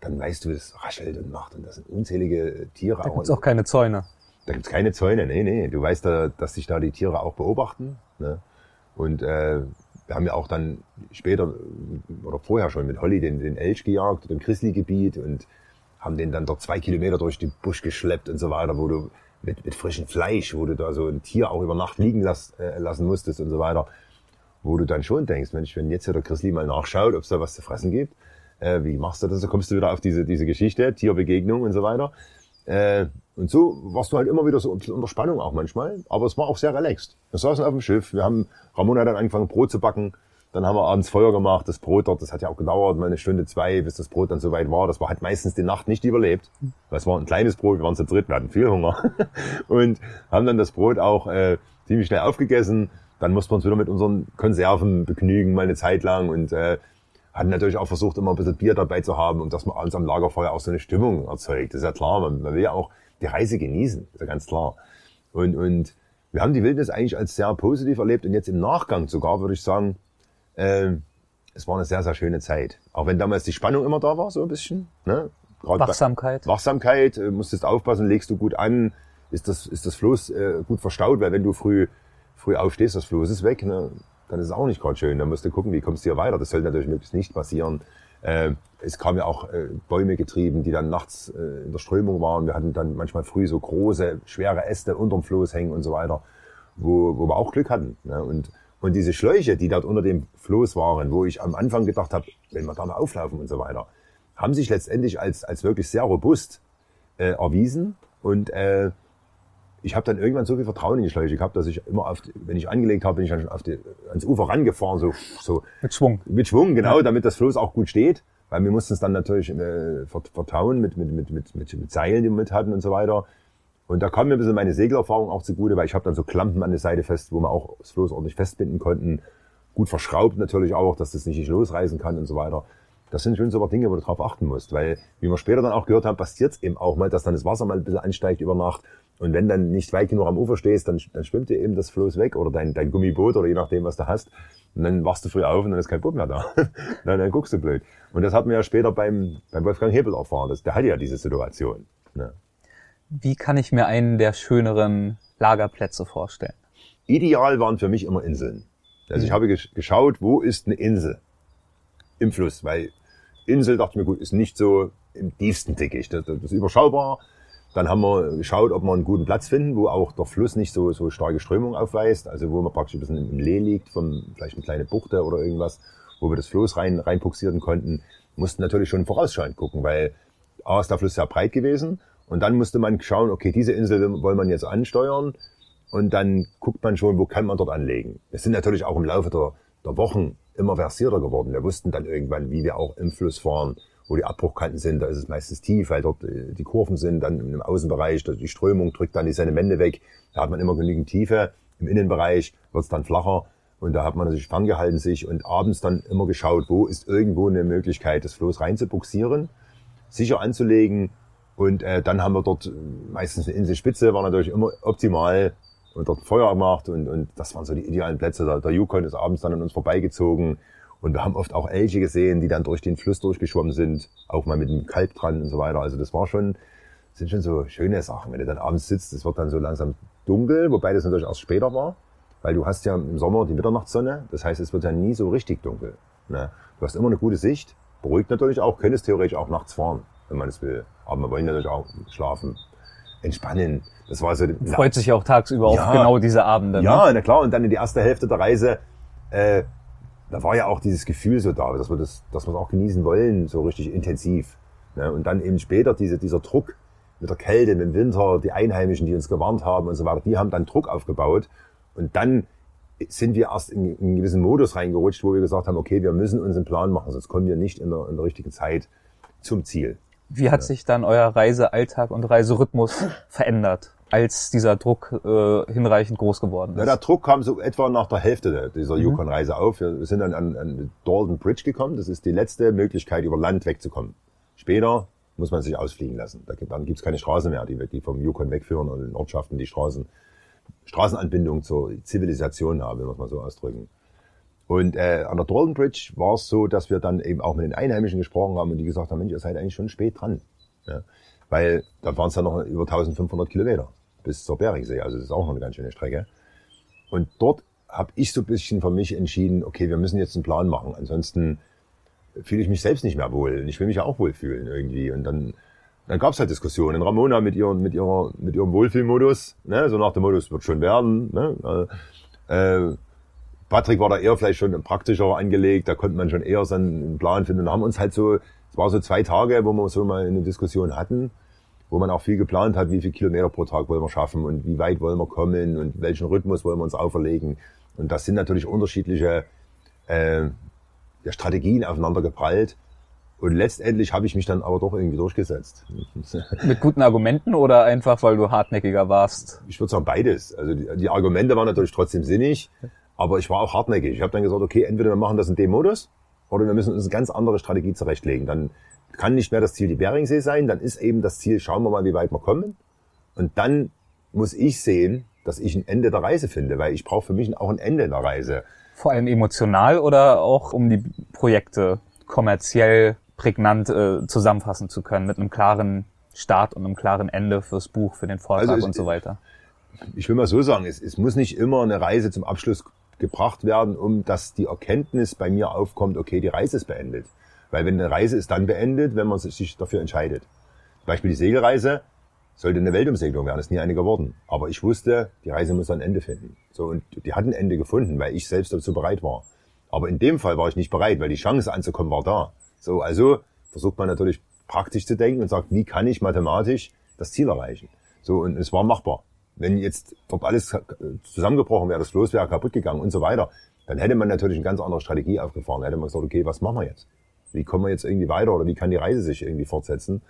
dann weißt du, es raschelt und macht. Und das sind unzählige Tiere. Da gibt's auch keine Zäune. Da gibt's keine Zäune, nee, nee. Du weißt, da, dass sich da die Tiere auch beobachten. Ne? Und äh, wir haben ja auch dann später oder vorher schon mit Holly den, den Elch gejagt, im Grizzly-Gebiet und haben den dann dort zwei Kilometer durch den Busch geschleppt und so weiter, wo du mit, mit frischem Fleisch, wo du da so ein Tier auch über Nacht liegen lass, äh, lassen musstest und so weiter, wo du dann schon denkst, Mensch, wenn jetzt hier der Grizzly mal nachschaut, ob es da was zu fressen gibt, äh, wie machst du das? Da kommst du wieder auf diese, diese Geschichte, Tierbegegnung und so weiter. Äh, und so warst du halt immer wieder so ein bisschen unter Spannung auch manchmal, aber es war auch sehr relaxed. Wir saßen auf dem Schiff, wir haben, Ramon hat dann angefangen Brot zu backen, dann haben wir abends Feuer gemacht, das Brot dort, das hat ja auch gedauert, mal eine Stunde, zwei, bis das Brot dann so weit war. Das war halt meistens die Nacht nicht überlebt. Das war ein kleines Brot, wir waren zu dritt, wir hatten viel Hunger. Und haben dann das Brot auch äh, ziemlich schnell aufgegessen. Dann mussten wir uns wieder mit unseren Konserven begnügen, mal eine Zeit lang und äh, hatten natürlich auch versucht, immer ein bisschen Bier dabei zu haben und dass man abends am Lagerfeuer auch so eine Stimmung erzeugt. Das ist ja klar, man, man will ja auch die Reise genießen, ist ja ganz klar. Und, und wir haben die Wildnis eigentlich als sehr positiv erlebt und jetzt im Nachgang sogar würde ich sagen, äh, es war eine sehr, sehr schöne Zeit. Auch wenn damals die Spannung immer da war, so ein bisschen. Ne? Wachsamkeit. Wachsamkeit, äh, musstest aufpassen, legst du gut an, ist das, ist das Floß äh, gut verstaut, weil wenn du früh, früh aufstehst, das Floß ist weg, ne? Dann ist es auch nicht gerade schön. Dann musst du gucken, wie kommst du hier weiter. Das sollte natürlich möglichst nicht passieren. Äh, es kam ja auch äh, Bäume getrieben, die dann nachts äh, in der Strömung waren. Wir hatten dann manchmal früh so große, schwere Äste unterm Floß hängen und so weiter, wo, wo wir auch Glück hatten. Ne? Und, und diese Schläuche, die dort unter dem Floß waren, wo ich am Anfang gedacht habe, wenn wir da mal auflaufen und so weiter, haben sich letztendlich als, als wirklich sehr robust äh, erwiesen. Und äh, ich habe dann irgendwann so viel Vertrauen in die Schläuche gehabt, dass ich immer auf, wenn ich angelegt habe, bin ich dann schon auf die, ans Ufer rangefahren, so, so mit Schwung. Mit Schwung, genau, ja. damit das Floß auch gut steht. Weil wir mussten es dann natürlich äh, vertauen mit, mit, mit, mit, mit, mit Seilen, die wir mit hatten und so weiter. Und da kam mir ein bisschen meine Segelerfahrung auch zugute, weil ich habe dann so Klampen an der Seite fest, wo wir auch das Floß ordentlich festbinden konnten. Gut verschraubt natürlich auch, dass das nicht losreißen kann und so weiter. Das sind schon so Dinge, wo du drauf achten musst, weil, wie wir später dann auch gehört haben, passiert es eben auch mal, dass dann das Wasser mal ein bisschen ansteigt über Nacht. Und wenn dann nicht weit genug am Ufer stehst, dann, dann schwimmt dir eben das Floß weg oder dein, dein Gummiboot oder je nachdem, was du hast. Und dann wachst du früh auf und dann ist kein Boot mehr da. dann, dann guckst du blöd. Und das hatten wir ja später beim, beim Wolfgang Hebel erfahren. Das, der hatte ja diese Situation. Ne? Wie kann ich mir einen der schöneren Lagerplätze vorstellen? Ideal waren für mich immer Inseln. Also mhm. ich habe geschaut, wo ist eine Insel im Fluss, weil Insel dachte ich mir, gut, ist nicht so im tiefsten Dickicht. Das, das ist überschaubar. Dann haben wir geschaut, ob wir einen guten Platz finden, wo auch der Fluss nicht so, so starke Strömung aufweist, also wo man praktisch ein bisschen im Lee liegt, von vielleicht eine kleine Buchte oder irgendwas, wo wir das Floß rein, reinpuxieren konnten. Mussten natürlich schon vorausschauend gucken, weil A ist der Fluss sehr breit gewesen und dann musste man schauen, okay, diese Insel wollen man jetzt ansteuern und dann guckt man schon, wo kann man dort anlegen. Wir sind natürlich auch im Laufe der, der Wochen immer versierter geworden. Wir wussten dann irgendwann, wie wir auch im Fluss fahren, wo die Abbruchkanten sind. Da ist es meistens tief, weil dort äh, die Kurven sind. Dann im Außenbereich, die Strömung drückt dann die Sedimente weg. Da hat man immer genügend Tiefe. Im Innenbereich wird es dann flacher. Und da hat man natürlich ferngehalten sich und abends dann immer geschaut, wo ist irgendwo eine Möglichkeit, das Floß reinzubuxieren, sicher anzulegen. Und äh, dann haben wir dort meistens eine Inselspitze, war natürlich immer optimal und dort Feuer gemacht und, und das waren so die idealen Plätze. Der, der Yukon ist abends dann an uns vorbeigezogen und wir haben oft auch Elche gesehen, die dann durch den Fluss durchgeschwommen sind, auch mal mit einem Kalb dran und so weiter. Also das war schon, sind schon so schöne Sachen. Wenn du dann abends sitzt, es wird dann so langsam dunkel, wobei das natürlich erst später war, weil du hast ja im Sommer die Mitternachtssonne, das heißt, es wird ja nie so richtig dunkel. Ne? Du hast immer eine gute Sicht, beruhigt natürlich auch, könntest theoretisch auch nachts fahren, wenn man es will. Aber wir wollen natürlich auch schlafen, entspannen. Das war so. Freut sich ja auch tagsüber ja, auf genau diese Abende. Ja, ne? na klar. Und dann in die erste Hälfte der Reise, äh, da war ja auch dieses Gefühl so da, dass wir das, dass wir es auch genießen wollen, so richtig intensiv. Ne? Und dann eben später diese, dieser Druck mit der Kälte, mit dem Winter, die Einheimischen, die uns gewarnt haben und so weiter, die haben dann Druck aufgebaut. Und dann sind wir erst in, in einen gewissen Modus reingerutscht, wo wir gesagt haben, okay, wir müssen uns einen Plan machen, sonst kommen wir nicht in der, in der richtigen Zeit zum Ziel. Wie hat ja. sich dann euer Reisealltag und Reiserhythmus verändert, als dieser Druck äh, hinreichend groß geworden ist? Ja, der Druck kam so etwa nach der Hälfte dieser mhm. Yukon-Reise auf. Wir sind dann an, an Dalton Bridge gekommen. Das ist die letzte Möglichkeit, über Land wegzukommen. Später muss man sich ausfliegen lassen. Da gibt, dann gibt's keine Straße mehr, die, die vom Yukon wegführen und in Ortschaften die Straßen, Straßenanbindung zur Zivilisation haben, wenn wir es mal so ausdrücken. Und äh, an der Dalton Bridge war es so, dass wir dann eben auch mit den Einheimischen gesprochen haben und die gesagt haben, Mensch, ihr seid eigentlich schon spät dran. Ja? Weil da waren es dann noch über 1500 Kilometer bis zur Beringsee, also das ist auch noch eine ganz schöne Strecke. Und dort habe ich so ein bisschen für mich entschieden, okay, wir müssen jetzt einen Plan machen. Ansonsten fühle ich mich selbst nicht mehr wohl. Und ich will mich ja auch wohlfühlen irgendwie. Und dann, dann gab es halt Diskussionen. Ramona mit, ihren, mit, ihrer, mit ihrem Wohlfühlmodus, ne? so nach dem Modus wird schon werden. Ne? Äh, Patrick war da eher vielleicht schon praktischer angelegt, da konnte man schon eher so einen Plan finden und haben uns halt so, es war so zwei Tage, wo wir so mal eine Diskussion hatten, wo man auch viel geplant hat, wie viel Kilometer pro Tag wollen wir schaffen und wie weit wollen wir kommen und welchen Rhythmus wollen wir uns auferlegen. Und das sind natürlich unterschiedliche äh, ja, Strategien aufeinander geprallt. Und letztendlich habe ich mich dann aber doch irgendwie durchgesetzt. Mit guten Argumenten oder einfach, weil du hartnäckiger warst? Ich würde sagen beides. Also die, die Argumente waren natürlich trotzdem sinnig, aber ich war auch hartnäckig. Ich habe dann gesagt, okay, entweder wir machen das in dem Modus oder wir müssen uns eine ganz andere Strategie zurechtlegen. Dann kann nicht mehr das Ziel die Beringsee sein, dann ist eben das Ziel, schauen wir mal, wie weit wir kommen. Und dann muss ich sehen, dass ich ein Ende der Reise finde, weil ich brauche für mich auch ein Ende der Reise. Vor allem emotional oder auch um die Projekte kommerziell prägnant äh, zusammenfassen zu können mit einem klaren Start und einem klaren Ende fürs Buch, für den Vortrag also es, und so weiter. Ich will mal so sagen, es, es muss nicht immer eine Reise zum Abschluss gebracht werden, um dass die Erkenntnis bei mir aufkommt, okay, die Reise ist beendet. Weil wenn eine Reise ist dann beendet, wenn man sich dafür entscheidet. Beispiel die Segelreise sollte eine Weltumsegelung werden, ist nie eine geworden. Aber ich wusste, die Reise muss ein Ende finden. So, und die hat ein Ende gefunden, weil ich selbst dazu bereit war. Aber in dem Fall war ich nicht bereit, weil die Chance anzukommen war da. So, also versucht man natürlich praktisch zu denken und sagt, wie kann ich mathematisch das Ziel erreichen? So, und es war machbar. Wenn jetzt dort alles zusammengebrochen wäre, das Floß wäre kaputt gegangen und so weiter, dann hätte man natürlich eine ganz andere Strategie aufgefahren. Dann hätte man gesagt, okay, was machen wir jetzt? Wie kommen wir jetzt irgendwie weiter oder wie kann die Reise sich irgendwie fortsetzen?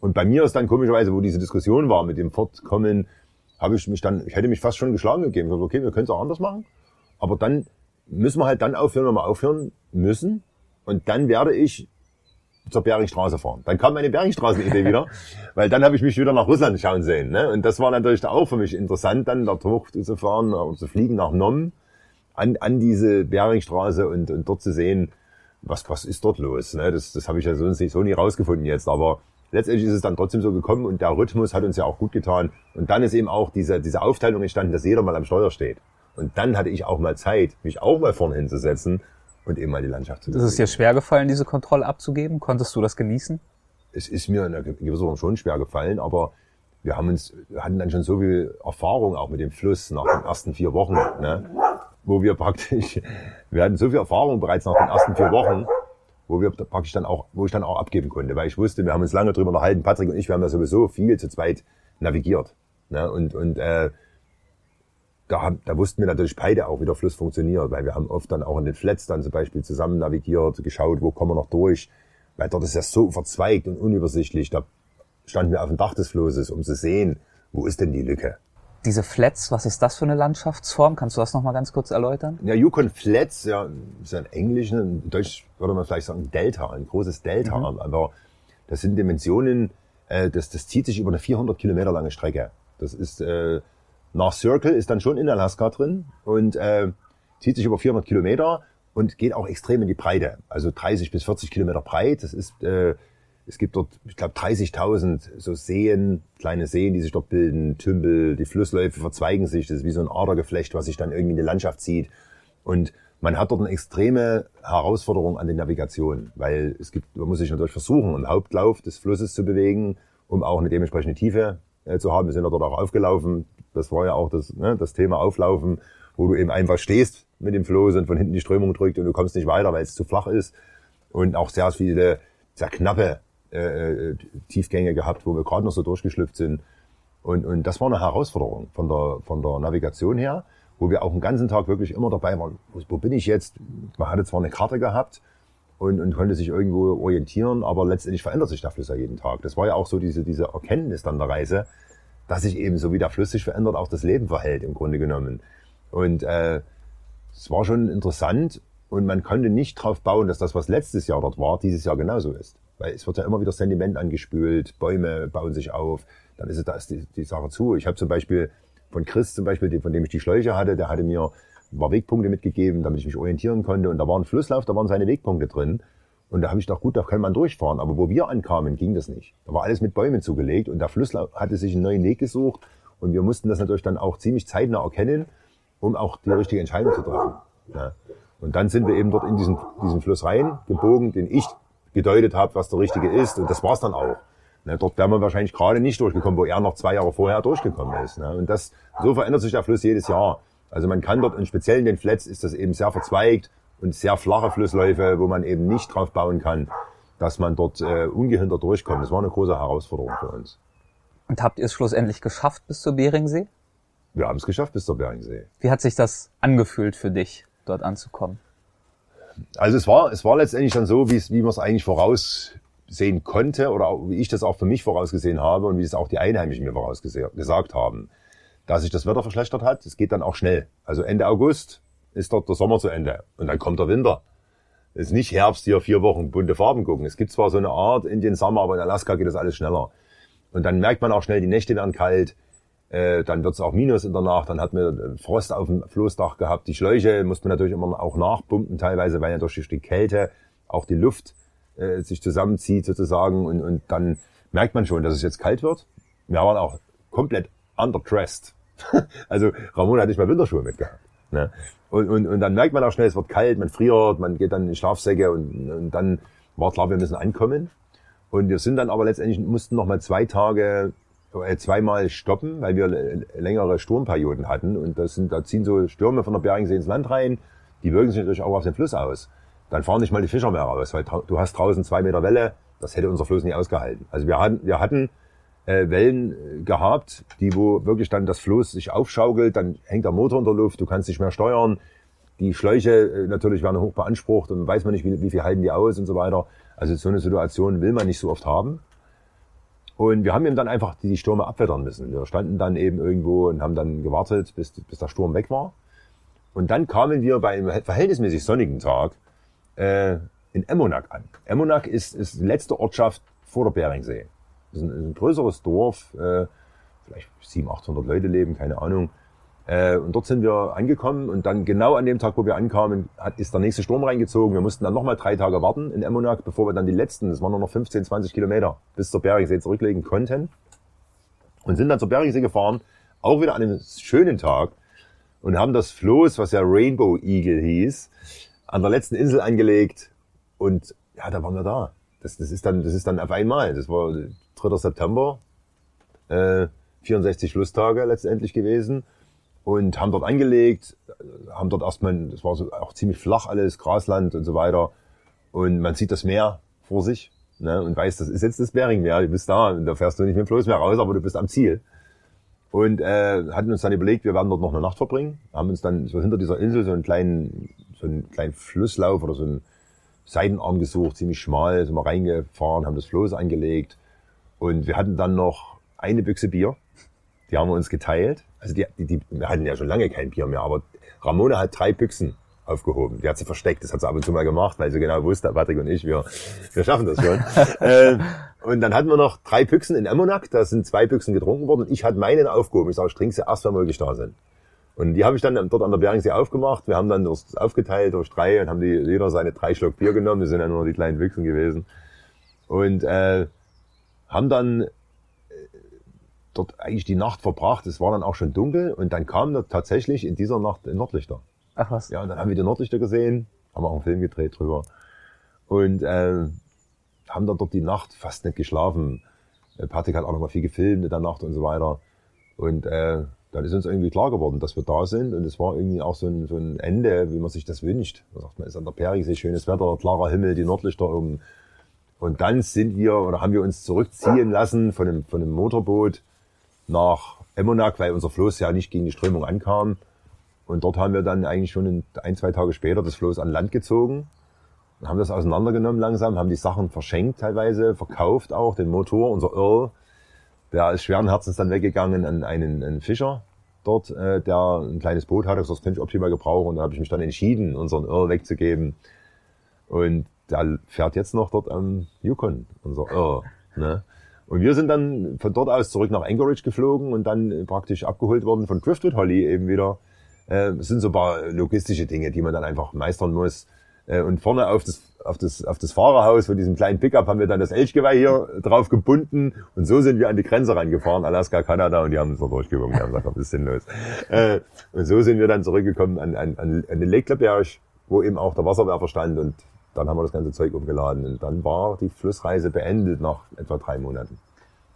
Und bei mir ist dann komischerweise, wo diese Diskussion war mit dem Fortkommen, habe ich mich dann, ich hätte mich fast schon geschlagen gegeben. Ich habe okay, wir können es auch anders machen. Aber dann müssen wir halt dann aufhören, wenn wir aufhören müssen. Und dann werde ich zur Beringstraße fahren. Dann kam meine Beringstraßen-Idee wieder, weil dann habe ich mich wieder nach Russland schauen sehen. Ne? Und das war natürlich auch für mich interessant, dann dort hoch zu fahren oder zu fliegen nach Nom an, an diese Beringstraße und, und dort zu sehen, was, was ist dort los. Ne? Das, das habe ich ja so, so nie rausgefunden jetzt. Aber letztendlich ist es dann trotzdem so gekommen und der Rhythmus hat uns ja auch gut getan. Und dann ist eben auch diese, diese Aufteilung entstanden, dass jeder mal am Steuer steht. Und dann hatte ich auch mal Zeit, mich auch mal vorne hinzusetzen und eben mal die Landschaft zu bewegen. Ist es dir schwer gefallen, diese Kontrolle abzugeben? Konntest du das genießen? Es ist mir in einer gewissen Form schon schwer gefallen, aber wir haben uns, wir hatten dann schon so viel Erfahrung auch mit dem Fluss nach den ersten vier Wochen, ne, wo wir praktisch, wir hatten so viel Erfahrung bereits nach den ersten vier Wochen, wo wir praktisch dann auch, wo ich dann auch abgeben konnte, weil ich wusste, wir haben uns lange drüber unterhalten, Patrick und ich, wir haben ja sowieso viel zu zweit navigiert, ne, und, und, äh, da, haben, da wussten wir natürlich beide auch, wie der Fluss funktioniert, weil wir haben oft dann auch in den Flats dann zum Beispiel zusammen navigiert, geschaut, wo kommen wir noch durch, weil dort ist ja so verzweigt und unübersichtlich. Da standen wir auf dem Dach des Flusses, um zu sehen, wo ist denn die Lücke. Diese Flats, was ist das für eine Landschaftsform? Kannst du das nochmal ganz kurz erläutern? Ja, Yukon Flats, ja, ist ja ein Englisch, in Deutsch würde man vielleicht sagen Delta, ein großes Delta, mhm. aber das sind Dimensionen, äh, das, das zieht sich über eine 400 Kilometer lange Strecke. Das ist äh, nach Circle ist dann schon in Alaska drin und äh, zieht sich über 400 Kilometer und geht auch extrem in die Breite. Also 30 bis 40 Kilometer breit. Das ist, äh, es gibt dort, ich glaube, 30.000 so Seen, kleine Seen, die sich dort bilden, Tümpel, die Flussläufe verzweigen sich. Das ist wie so ein Adergeflecht, was sich dann irgendwie in die Landschaft zieht. Und man hat dort eine extreme Herausforderung an der Navigation, weil es gibt, man muss sich natürlich versuchen, im Hauptlauf des Flusses zu bewegen, um auch eine dementsprechende Tiefe äh, zu haben. Wir sind dort auch aufgelaufen, das war ja auch das, ne, das Thema Auflaufen, wo du eben einfach stehst mit dem Floß und von hinten die Strömung drückt und du kommst nicht weiter, weil es zu flach ist. Und auch sehr viele, sehr knappe äh, Tiefgänge gehabt, wo wir gerade noch so durchgeschlüpft sind. Und, und das war eine Herausforderung von der, von der Navigation her, wo wir auch den ganzen Tag wirklich immer dabei waren, wo, wo bin ich jetzt? Man hatte zwar eine Karte gehabt, und, und konnte sich irgendwo orientieren, aber letztendlich verändert sich der Fluss ja jeden Tag. Das war ja auch so diese, diese Erkenntnis dann der Reise, dass sich eben so wie der Fluss sich verändert, auch das Leben verhält im Grunde genommen. Und äh, es war schon interessant und man konnte nicht drauf bauen, dass das, was letztes Jahr dort war, dieses Jahr genauso ist. Weil es wird ja immer wieder Sediment angespült, Bäume bauen sich auf, dann ist es da ist die, die Sache zu. Ich habe zum Beispiel von Chris zum Beispiel, von dem ich die Schläuche hatte, der hatte mir ein paar Wegpunkte mitgegeben, damit ich mich orientieren konnte. Und da war ein Flusslauf, da waren seine Wegpunkte drin. Und da habe ich gedacht, gut, da kann man durchfahren. Aber wo wir ankamen, ging das nicht. Da war alles mit Bäumen zugelegt und der Fluss hatte sich einen neuen Weg gesucht. Und wir mussten das natürlich dann auch ziemlich zeitnah erkennen, um auch die richtige Entscheidung zu treffen. Ja. Und dann sind wir eben dort in diesen, diesen Fluss rein, gebogen, den ich gedeutet habe, was der richtige ist. Und das war's dann auch. Ne, dort wären wir wahrscheinlich gerade nicht durchgekommen, wo er noch zwei Jahre vorher durchgekommen ist. Ne. Und das, so verändert sich der Fluss jedes Jahr. Also man kann dort, und speziell in den Flats ist das eben sehr verzweigt und sehr flache Flussläufe, wo man eben nicht drauf bauen kann, dass man dort äh, ungehindert durchkommt. Das war eine große Herausforderung für uns. Und habt ihr es schlussendlich geschafft bis zur Beringsee? Wir haben es geschafft bis zur Beringsee. Wie hat sich das angefühlt für dich, dort anzukommen? Also es war, es war letztendlich dann so, wie, es, wie man es eigentlich voraussehen konnte oder wie ich das auch für mich vorausgesehen habe und wie es auch die Einheimischen mir vorausgesagt haben, dass sich das Wetter verschlechtert hat. Es geht dann auch schnell. Also Ende August ist dort der Sommer zu Ende und dann kommt der Winter. Es ist nicht Herbst hier vier Wochen bunte Farben gucken. Es gibt zwar so eine Art Indian Summer, aber in Alaska geht das alles schneller. Und dann merkt man auch schnell, die Nächte werden kalt. Äh, dann wird es auch Minus in der Nacht. Dann hat man Frost auf dem Floßdach gehabt. Die Schläuche musste man natürlich immer auch nachpumpen teilweise, weil ja durch die Kälte auch die Luft äh, sich zusammenzieht sozusagen. Und, und dann merkt man schon, dass es jetzt kalt wird. Wir waren auch komplett underdressed. also Ramon hat nicht mal Winterschuhe mitgehabt. Ne? Und, und, und dann merkt man auch schnell, es wird kalt, man friert, man geht dann in Schlafsäcke und, und dann war klar, wir müssen ankommen. Und wir sind dann aber letztendlich, mussten noch mal zwei Tage, äh, zweimal stoppen, weil wir längere Sturmperioden hatten. Und das sind, da ziehen so Stürme von der Beringsee ins Land rein, die wirken sich natürlich auch auf den Fluss aus. Dann fahren nicht mal die Fischer mehr raus, weil du hast draußen zwei Meter Welle, das hätte unser Fluss nicht ausgehalten. Also wir hatten, wir hatten äh, Wellen äh, gehabt, die wo wirklich dann das Floß sich aufschaukelt, dann hängt der Motor in der Luft, du kannst nicht mehr steuern. Die Schläuche äh, natürlich werden hoch beansprucht und weiß man nicht, wie, wie viel halten die aus und so weiter. Also so eine Situation will man nicht so oft haben. Und wir haben eben dann einfach die Stürme abwettern müssen. Wir standen dann eben irgendwo und haben dann gewartet, bis, bis der Sturm weg war. Und dann kamen wir bei einem verhältnismäßig sonnigen Tag äh, in Emmonack an. Emmonack ist, ist die letzte Ortschaft vor der Beringsee. Das ist ein, ein größeres Dorf, äh, vielleicht 700, 800 Leute leben, keine Ahnung. Äh, und dort sind wir angekommen und dann genau an dem Tag, wo wir ankamen, hat, ist der nächste Sturm reingezogen. Wir mussten dann nochmal drei Tage warten in Emmonac, bevor wir dann die letzten, das waren nur noch 15, 20 Kilometer, bis zur Beringsee zurücklegen konnten. Und sind dann zur Beringsee gefahren, auch wieder an einem schönen Tag und haben das Floß, was ja Rainbow Eagle hieß, an der letzten Insel angelegt und ja, da waren wir da. Das, das ist dann, das ist dann auf einmal. Das war 3. September, äh, 64 Schlusstage letztendlich gewesen und haben dort angelegt, haben dort erstmal, das war so auch ziemlich flach alles, Grasland und so weiter. Und man sieht das Meer vor sich ne, und weiß, das ist jetzt das Beringmeer, du bist da und da fährst du nicht mit dem Floß mehr raus, aber du bist am Ziel. Und äh, hatten uns dann überlegt, wir werden dort noch eine Nacht verbringen, haben uns dann so hinter dieser Insel so einen kleinen, so einen kleinen Flusslauf oder so einen Seitenarm gesucht, ziemlich schmal, sind wir reingefahren, haben das Floß angelegt und wir hatten dann noch eine Büchse Bier. Die haben wir uns geteilt. Also die, die, die, wir hatten ja schon lange kein Bier mehr, aber Ramona hat drei Büchsen aufgehoben. Die hat sie versteckt, das hat sie ab und zu mal gemacht, weil sie genau wusste, Patrick und ich, wir, wir schaffen das schon. äh, und dann hatten wir noch drei Büchsen in Emmonac, da sind zwei Büchsen getrunken worden. Ich hatte meinen aufgehoben. Ich sage, ich trinke sie erst, wenn wir wirklich da sind. Und die habe ich dann dort an der Beringsee aufgemacht. Wir haben dann das aufgeteilt durch drei und haben die, jeder seine drei Schluck Bier genommen. Das sind ja nur die kleinen Büchsen gewesen. Und äh, haben dann äh, dort eigentlich die Nacht verbracht. Es war dann auch schon dunkel und dann kam da tatsächlich in dieser Nacht ein Nordlichter. Ach was. Ja, und dann haben wir die Nordlichter gesehen, haben auch einen Film gedreht drüber und äh, haben dann dort die Nacht fast nicht geschlafen. Äh, Patrick hat auch noch mal viel gefilmt in der Nacht und so weiter. Und äh, dann ist uns irgendwie klar geworden, dass wir da sind und es war irgendwie auch so ein, so ein Ende, wie man sich das wünscht. Man sagt, man ist an der Perigsee, schönes Wetter, klarer Himmel, die Nordlichter oben. Und dann sind wir oder haben wir uns zurückziehen lassen von einem, von einem Motorboot nach Emmonac, weil unser Floß ja nicht gegen die Strömung ankam. Und dort haben wir dann eigentlich schon ein, zwei Tage später das Floß an Land gezogen und haben das auseinandergenommen langsam, haben die Sachen verschenkt teilweise, verkauft auch, den Motor, unser Earl, der ist schweren Herzens dann weggegangen an einen, einen Fischer dort, äh, der ein kleines Boot hatte, das könnte ich optimal gebrauchen. Und da habe ich mich dann entschieden, unseren Earl wegzugeben. Und der fährt jetzt noch dort am Yukon, unser Earl. Ne? Und wir sind dann von dort aus zurück nach Anchorage geflogen und dann praktisch abgeholt worden von Driftwood Holly eben wieder. Äh, sind so ein paar logistische Dinge, die man dann einfach meistern muss. Äh, und vorne auf das, auf das, auf das Fahrerhaus von diesem kleinen Pickup haben wir dann das Elchgeweih hier drauf gebunden und so sind wir an die Grenze rangefahren, Alaska, Kanada und die haben uns da durchgewunken, die haben gesagt, was ist denn los? Äh, und so sind wir dann zurückgekommen an, an, an den Lake Leberg, wo eben auch der Wasserwerfer stand und dann haben wir das ganze Zeug umgeladen und dann war die Flussreise beendet nach etwa drei Monaten.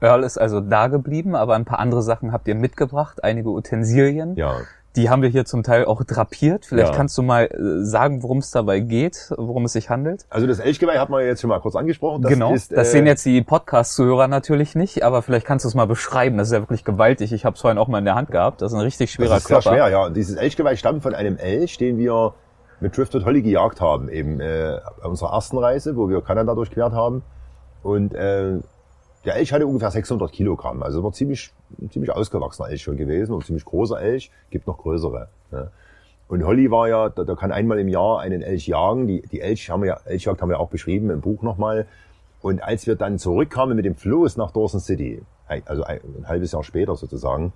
Earl ist also da geblieben, aber ein paar andere Sachen habt ihr mitgebracht, einige Utensilien. Ja. Die haben wir hier zum Teil auch drapiert. Vielleicht Ja. kannst du mal äh, sagen, worum es dabei geht, worum es sich handelt. Also das Elchgeweih hat man jetzt schon mal kurz angesprochen. Das genau, ist, das äh, sehen jetzt die Podcast-Zuhörer natürlich nicht, aber vielleicht kannst du es mal beschreiben. Das ist ja wirklich gewaltig. Ich habe es vorhin auch mal in der Hand gehabt. Das ist ein richtig schwerer Das ist sehr Körper. schwer, ja. Und dieses Elchgeweih stammt von einem Elch, den wir mit Driftwood Holly gejagt haben, eben äh, bei unserer ersten Reise, wo wir Kanada durchquert haben. Und äh, der Elch hatte ungefähr 600 Kilogramm, also war ziemlich, ein ziemlich ausgewachsener Elch schon gewesen, und ein ziemlich großer Elch, gibt noch größere. Ne? Und Holly war ja, da, da kann einmal im Jahr einen Elch jagen. Die, die Elch haben wir ja, Elchjagd haben wir auch beschrieben im Buch nochmal. Und als wir dann zurückkamen mit dem Floß nach Dawson City, also ein, ein halbes Jahr später sozusagen,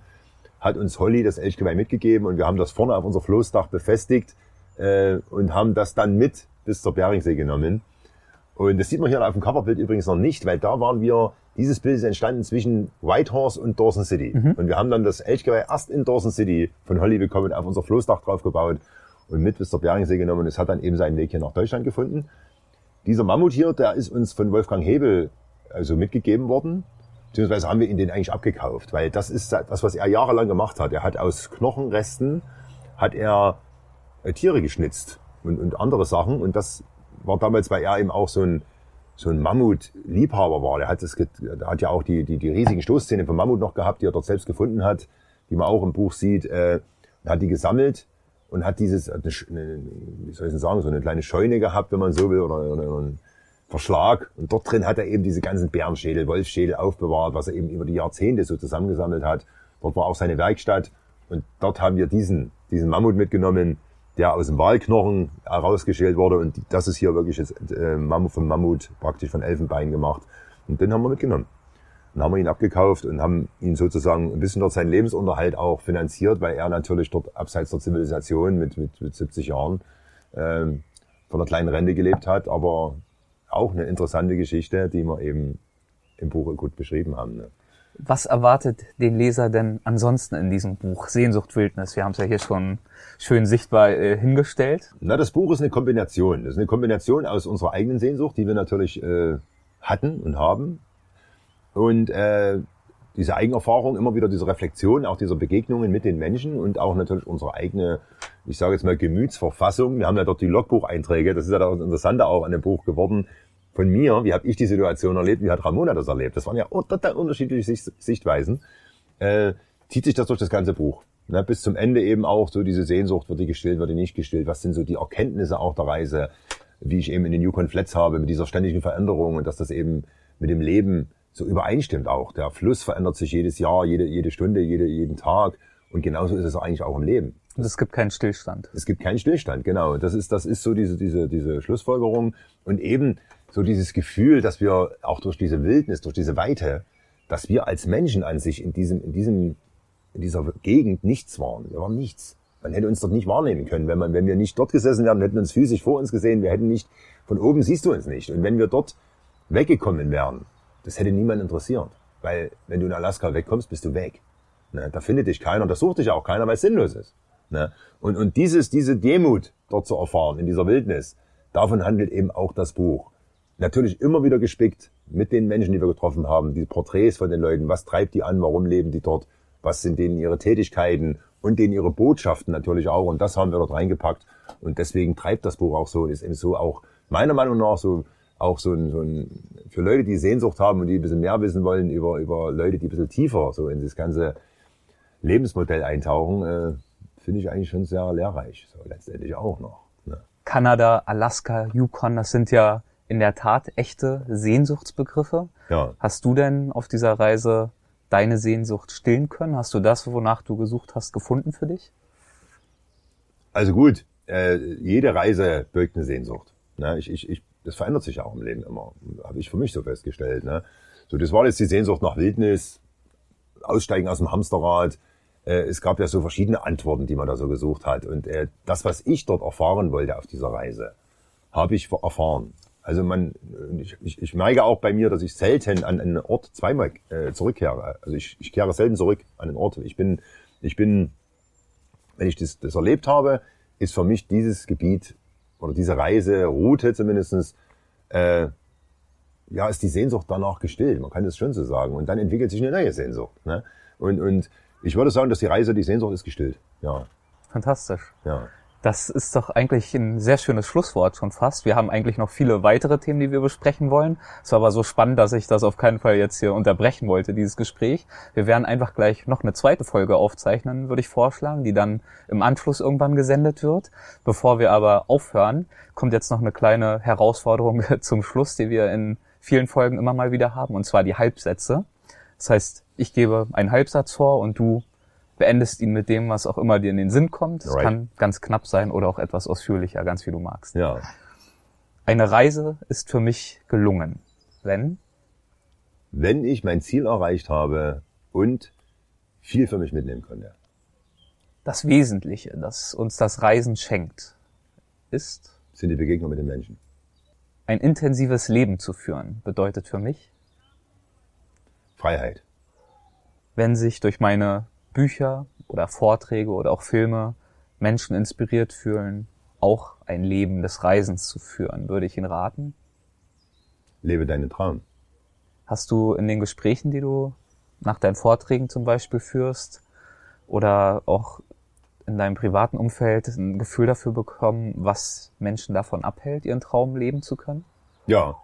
hat uns Holly das Elchgeweih mitgegeben und wir haben das vorne auf unser Floßdach befestigt äh, und haben das dann mit bis zur Beringsee genommen. Und das sieht man hier auf dem Coverbild übrigens noch nicht, weil da waren wir, dieses Bild ist entstanden zwischen Whitehorse und Dawson City. Mhm. Und wir haben dann das Elchgeweih erst in Dawson City von Holly bekommen, auf unser Floßdach draufgebaut und mit bis zur Beringsee genommen. Und es hat dann eben seinen Weg hier nach Deutschland gefunden. Dieser Mammut hier, der ist uns von Wolfgang Hebel also mitgegeben worden. Beziehungsweise haben wir ihn den eigentlich abgekauft, weil das ist das, was er jahrelang gemacht hat. Er hat aus Knochenresten, hat er Tiere geschnitzt und, und andere Sachen. Und das war damals, weil er eben auch so ein, so ein Mammut-Liebhaber war. Der hat, das, der hat ja auch die, die, die riesigen Stoßzähne vom Mammut noch gehabt, die er dort selbst gefunden hat, die man auch im Buch sieht. Äh, hat die gesammelt und hat dieses, wie soll ich denn sagen, so eine kleine Scheune gehabt, wenn man so will, oder, oder ein Verschlag. Und dort drin hat er eben diese ganzen Bärenschädel, Wolfschädel aufbewahrt, was er eben über die Jahrzehnte so zusammengesammelt hat. Dort war auch seine Werkstatt. Und dort haben wir diesen, diesen Mammut mitgenommen, der aus dem Walknochen herausgeschält wurde. Und das ist hier wirklich das äh, Mammut vom Mammut, praktisch von Elfenbein gemacht. Und den haben wir mitgenommen. Dann haben wir ihn abgekauft und haben ihn sozusagen ein bisschen dort seinen Lebensunterhalt auch finanziert, weil er natürlich dort abseits der Zivilisation mit, mit, mit 70 Jahren ähm, von einer kleinen Rente gelebt hat. Aber auch eine interessante Geschichte, die wir eben im Buch gut beschrieben haben. Ne? Was erwartet den Leser denn ansonsten in diesem Buch? Sehnsucht, Wildnis, wir haben es ja hier schon schön sichtbar äh, hingestellt. Na, das Buch ist eine Kombination. Das ist eine Kombination aus unserer eigenen Sehnsucht, die wir natürlich äh, hatten und haben. Und äh, diese Eigenerfahrung, immer wieder diese Reflexion, auch dieser Begegnungen mit den Menschen und auch natürlich unsere eigene, ich sage jetzt mal, Gemütsverfassung. Wir haben ja dort die Logbucheinträge, das ist ja das Interessante auch an dem Buch geworden, von mir, wie habe ich die Situation erlebt, wie hat Ramona das erlebt. Das waren ja total unterschiedliche Sichtweisen. Äh, zieht sich das durch das ganze Buch. Ne, bis zum Ende eben auch so diese Sehnsucht, wird die gestillt, wird die nicht gestillt, was sind so die Erkenntnisse auch der Reise, wie ich eben in den Yukon Flats habe, mit dieser ständigen Veränderung und dass das eben mit dem Leben so übereinstimmt auch. Der Fluss verändert sich jedes Jahr, jede, jede Stunde, jede, jeden Tag und genauso ist es eigentlich auch im Leben. Und es gibt keinen Stillstand. Es gibt keinen Stillstand, genau. Das ist, das ist so diese, diese, diese Schlussfolgerung. Und eben so dieses Gefühl, dass wir auch durch diese Wildnis, durch diese Weite, dass wir als Menschen an sich in diesem, in diesem, in dieser Gegend nichts waren. Wir waren nichts. Man hätte uns dort nicht wahrnehmen können. Wenn man, wenn wir nicht dort gesessen wären, hätten uns physisch vor uns gesehen, wir hätten nicht, von oben siehst du uns nicht. Und wenn wir dort weggekommen wären, das hätte niemand interessiert. Weil, wenn du in Alaska wegkommst, bist du weg. Ne? Da findet dich keiner, da sucht dich auch keiner, weil es sinnlos ist. Ne? Und, und dieses, diese Demut dort zu erfahren, in dieser Wildnis, davon handelt eben auch das Buch natürlich immer wieder gespickt mit den Menschen, die wir getroffen haben, die Porträts von den Leuten, was treibt die an, warum leben die dort, was sind denen ihre Tätigkeiten und denen ihre Botschaften natürlich auch. Und das haben wir dort reingepackt. Und deswegen treibt das Buch auch so und ist eben so auch meiner Meinung nach so auch so ein, so ein für Leute, die Sehnsucht haben und die ein bisschen mehr wissen wollen über, über Leute, die ein bisschen tiefer so in das ganze Lebensmodell eintauchen, äh, finde ich eigentlich schon sehr lehrreich, so letztendlich auch noch. Ne? Kanada, Alaska, Yukon, das sind ja in der Tat echte Sehnsuchtsbegriffe. Ja. Hast du denn auf dieser Reise deine Sehnsucht stillen können? Hast du das, wonach du gesucht hast, gefunden für dich? Also gut, äh, jede Reise birgt eine Sehnsucht. Ne? Ich, ich, ich, das verändert sich ja auch im Leben immer, habe ich für mich so festgestellt. Ne? So, das war jetzt die Sehnsucht nach Wildnis, Aussteigen aus dem Hamsterrad. Äh, es gab ja so verschiedene Antworten, die man da so gesucht hat. Und äh, das, was ich dort erfahren wollte auf dieser Reise, habe ich erfahren. Also man, ich, ich, ich merke auch bei mir, dass ich selten an einen Ort zweimal äh, zurückkehre. Also ich, ich kehre selten zurück an einen Ort. Ich bin, ich bin, wenn ich das, das erlebt habe, ist für mich dieses Gebiet oder diese Reiseroute zumindestens äh, ja, ist die Sehnsucht danach gestillt. Man kann das schon so sagen. Und dann entwickelt sich eine neue Sehnsucht. Ne? Und, und ich würde sagen, dass die Reise, die Sehnsucht ist gestillt. Ja. Fantastisch. Ja. Das ist doch eigentlich ein sehr schönes Schlusswort schon fast. Wir haben eigentlich noch viele weitere Themen, die wir besprechen wollen. Es war aber so spannend, dass ich das auf keinen Fall jetzt hier unterbrechen wollte, dieses Gespräch. Wir werden einfach gleich noch eine zweite Folge aufzeichnen, würde ich vorschlagen, die dann im Anschluss irgendwann gesendet wird. Bevor wir aber aufhören, kommt jetzt noch eine kleine Herausforderung zum Schluss, die wir in vielen Folgen immer mal wieder haben, und zwar die Halbsätze. Das heißt, ich gebe einen Halbsatz vor und du beendest ihn mit dem, was auch immer dir in den Sinn kommt. Es Right. kann ganz knapp sein oder auch etwas ausführlicher, ganz wie du magst. Ja. Eine Reise ist für mich gelungen, wenn Wenn ich mein Ziel erreicht habe und viel für mich mitnehmen konnte. das Wesentliche, das uns das Reisen schenkt, ist sind die Begegnungen mit den Menschen. ein intensives Leben zu führen, bedeutet für mich, Freiheit. wenn sich durch meine Bücher oder Vorträge oder auch Filme Menschen inspiriert fühlen, auch ein Leben des Reisens zu führen, würde ich Ihnen raten. Lebe deinen Traum. Hast du in den Gesprächen, die du nach deinen Vorträgen zum Beispiel führst oder auch in deinem privaten Umfeld ein Gefühl dafür bekommen, was Menschen davon abhält, ihren Traum leben zu können? Ja.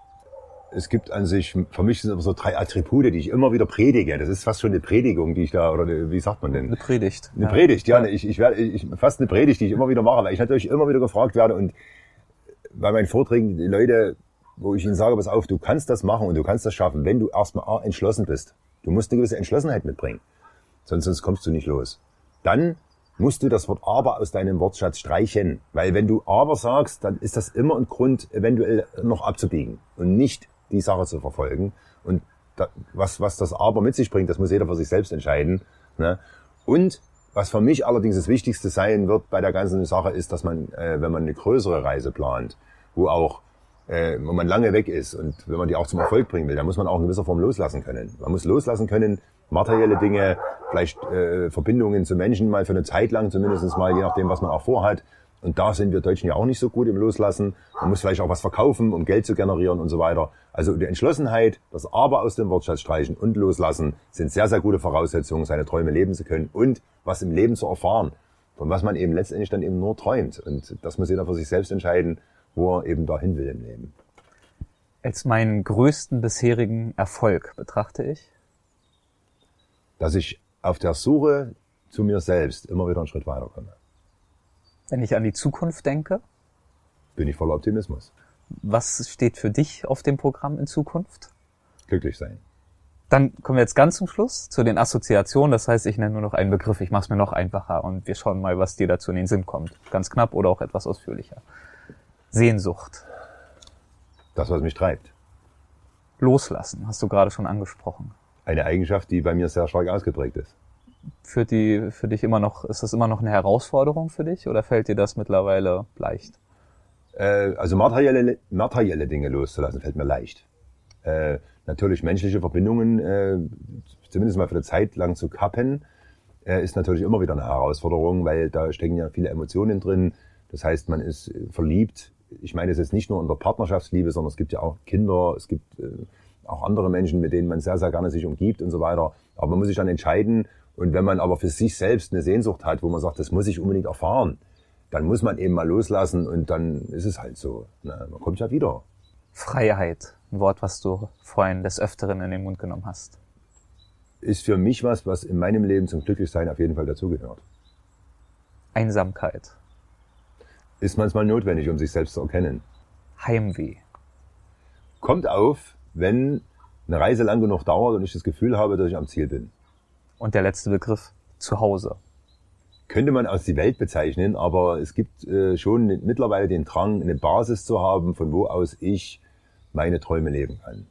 Es gibt an sich, für mich sind aber so drei Attribute, die ich immer wieder predige. Das ist fast schon eine Predigung, die ich da, oder eine, wie sagt man denn? Eine Predigt. Eine Predigt, ja. Ich, ich werde, ich, fast eine Predigt, die ich immer wieder mache, weil ich natürlich immer wieder gefragt werde und bei meinen Vorträgen die Leute, wo ich ihnen sage, pass auf, du kannst das machen und du kannst das schaffen, wenn du erstmal A, entschlossen bist. Du musst eine gewisse Entschlossenheit mitbringen. Sonst, sonst kommst du nicht los. Dann musst du das Wort aber aus deinem Wortschatz streichen. Weil wenn du aber sagst, dann ist das immer ein Grund, eventuell noch abzubiegen und nicht die Sache zu verfolgen. Und da, was, was das aber mit sich bringt, das muss jeder für sich selbst entscheiden. Ne? Und was für mich allerdings das Wichtigste sein wird bei der ganzen Sache, ist, dass man, äh, wenn man eine größere Reise plant, wo auch äh, wo man lange weg ist und wenn man die auch zum Erfolg bringen will, dann muss man auch in gewisser Form loslassen können. Man muss loslassen können, materielle Dinge, vielleicht äh, Verbindungen zu Menschen mal für eine Zeit lang zumindest mal, je nachdem, was man auch vorhat. Und da sind wir Deutschen ja auch nicht so gut im Loslassen. Man muss vielleicht auch was verkaufen, um Geld zu generieren und so weiter. Also die Entschlossenheit, das Aber aus dem Wortschatz streichen und loslassen sind sehr, sehr gute Voraussetzungen, seine Träume leben zu können und was im Leben zu erfahren, von was man eben letztendlich dann eben nur träumt. Und das muss jeder für sich selbst entscheiden, wo er eben dahin will im Leben. Als meinen größten bisherigen Erfolg betrachte ich, Dass ich auf der Suche zu mir selbst immer wieder einen Schritt weiterkomme. Wenn ich an die Zukunft denke, Bin ich voller Optimismus. was steht für dich auf dem Programm in Zukunft? Glücklich sein. Dann kommen wir jetzt ganz zum Schluss zu den Assoziationen. Das heißt, ich nenne nur noch einen Begriff. Ich mache es mir noch einfacher und wir schauen mal, was dir dazu in den Sinn kommt. Ganz knapp oder auch etwas ausführlicher. Sehnsucht. Das, was mich treibt. Loslassen, hast du gerade schon angesprochen. Eine Eigenschaft, die bei mir sehr stark ausgeprägt ist. Führt die für dich immer noch, ist das immer noch eine Herausforderung für dich oder fällt dir das mittlerweile leicht? Äh, also materielle, materielle Dinge loszulassen, fällt mir leicht. Äh, natürlich menschliche Verbindungen, äh, zumindest mal für eine Zeit lang zu kappen, äh, ist natürlich immer wieder eine Herausforderung, weil da stecken ja viele Emotionen drin. Das heißt, man ist verliebt. Ich meine, es ist nicht nur in der Partnerschaftsliebe, sondern es gibt ja auch Kinder, es gibt äh, auch andere Menschen, mit denen man sehr, sehr gerne sich umgibt und so weiter. Aber man muss sich dann entscheiden. Und wenn man aber für sich selbst eine Sehnsucht hat, wo man sagt, das muss ich unbedingt erfahren, dann muss man eben mal loslassen und dann ist es halt so. Ne? Man kommt ja wieder. Freiheit, ein Wort, was du vorhin des Öfteren in den Mund genommen hast. Ist für mich was, was in meinem Leben zum Glücklichsein auf jeden Fall dazugehört. Einsamkeit, Ist manchmal notwendig, um sich selbst zu erkennen. Heimweh, Kommt auf, wenn eine Reise lang genug dauert und ich das Gefühl habe, dass ich am Ziel bin. Und der letzte Begriff, Zuhause. Könnte man als die Welt bezeichnen, aber es gibt äh, schon mittlerweile den Drang, eine Basis zu haben, von wo aus ich meine Träume leben kann.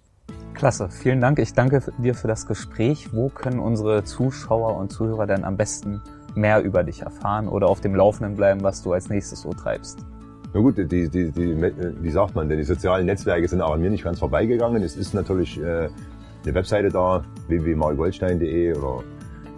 Klasse, vielen Dank. Ich danke dir für das Gespräch. Wo können unsere Zuschauer und Zuhörer denn am besten mehr über dich erfahren oder auf dem Laufenden bleiben, was du als nächstes so treibst? Na gut, die, die, die, wie sagt man denn, die sozialen Netzwerke sind auch an mir nicht ganz vorbeigegangen. Es ist natürlich äh, eine Webseite da, www.mariogoldstein.de oder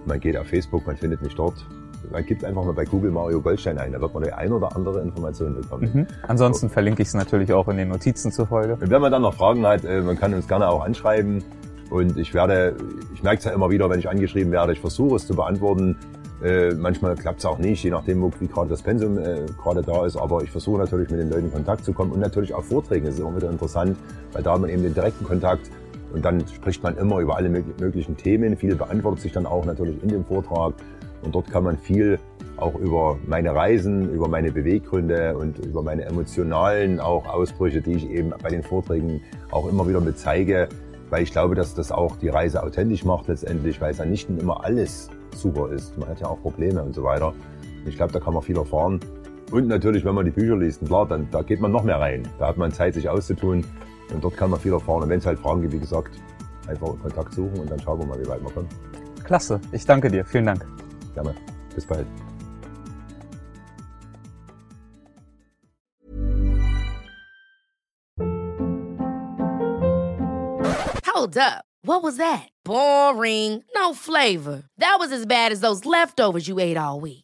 man geht auf Facebook, man findet mich dort. Man gibt einfach mal bei Google Mario Goldstein ein, da wird man die ein oder andere Information bekommen. Mhm. Ansonsten verlinke ich es natürlich auch in den Notizen zur Folge. Und wenn man dann noch Fragen hat, äh, man kann uns gerne auch anschreiben. Und ich werde, ich merke es ja immer wieder, wenn ich angeschrieben werde, ich versuche es zu beantworten. Äh, manchmal klappt es auch nicht, je nachdem, wo, wie gerade das Pensum äh, gerade da ist. Aber ich versuche natürlich mit den Leuten in Kontakt zu kommen und natürlich auch Vorträgen. Das ist immer wieder interessant, weil da hat man eben den direkten Kontakt und dann spricht man immer über alle mög- möglichen Themen. Viel beantwortet sich dann auch natürlich in dem Vortrag. Und dort kann man viel auch über meine Reisen, über meine Beweggründe und über meine emotionalen auch Ausbrüche, die ich eben bei den Vorträgen auch immer wieder mit zeige, weil ich glaube, dass das auch die Reise authentisch macht letztendlich, weil es ja nicht immer alles super ist. Man hat ja auch Probleme und so weiter. Ich glaube, da kann man viel erfahren. Und natürlich, wenn man die Bücher liest, klar, dann da geht man noch mehr rein. Da hat man Zeit, sich auszutun und dort kann man viel erfahren. Und wenn es halt Fragen gibt, wie gesagt, einfach Kontakt suchen und dann schauen wir mal, wie weit wir kommen. Klasse, ich danke dir. Vielen Dank. Gerne. Bis bald. Hold up. What was that? Boring. No flavor. That was as bad as those leftovers you ate all week.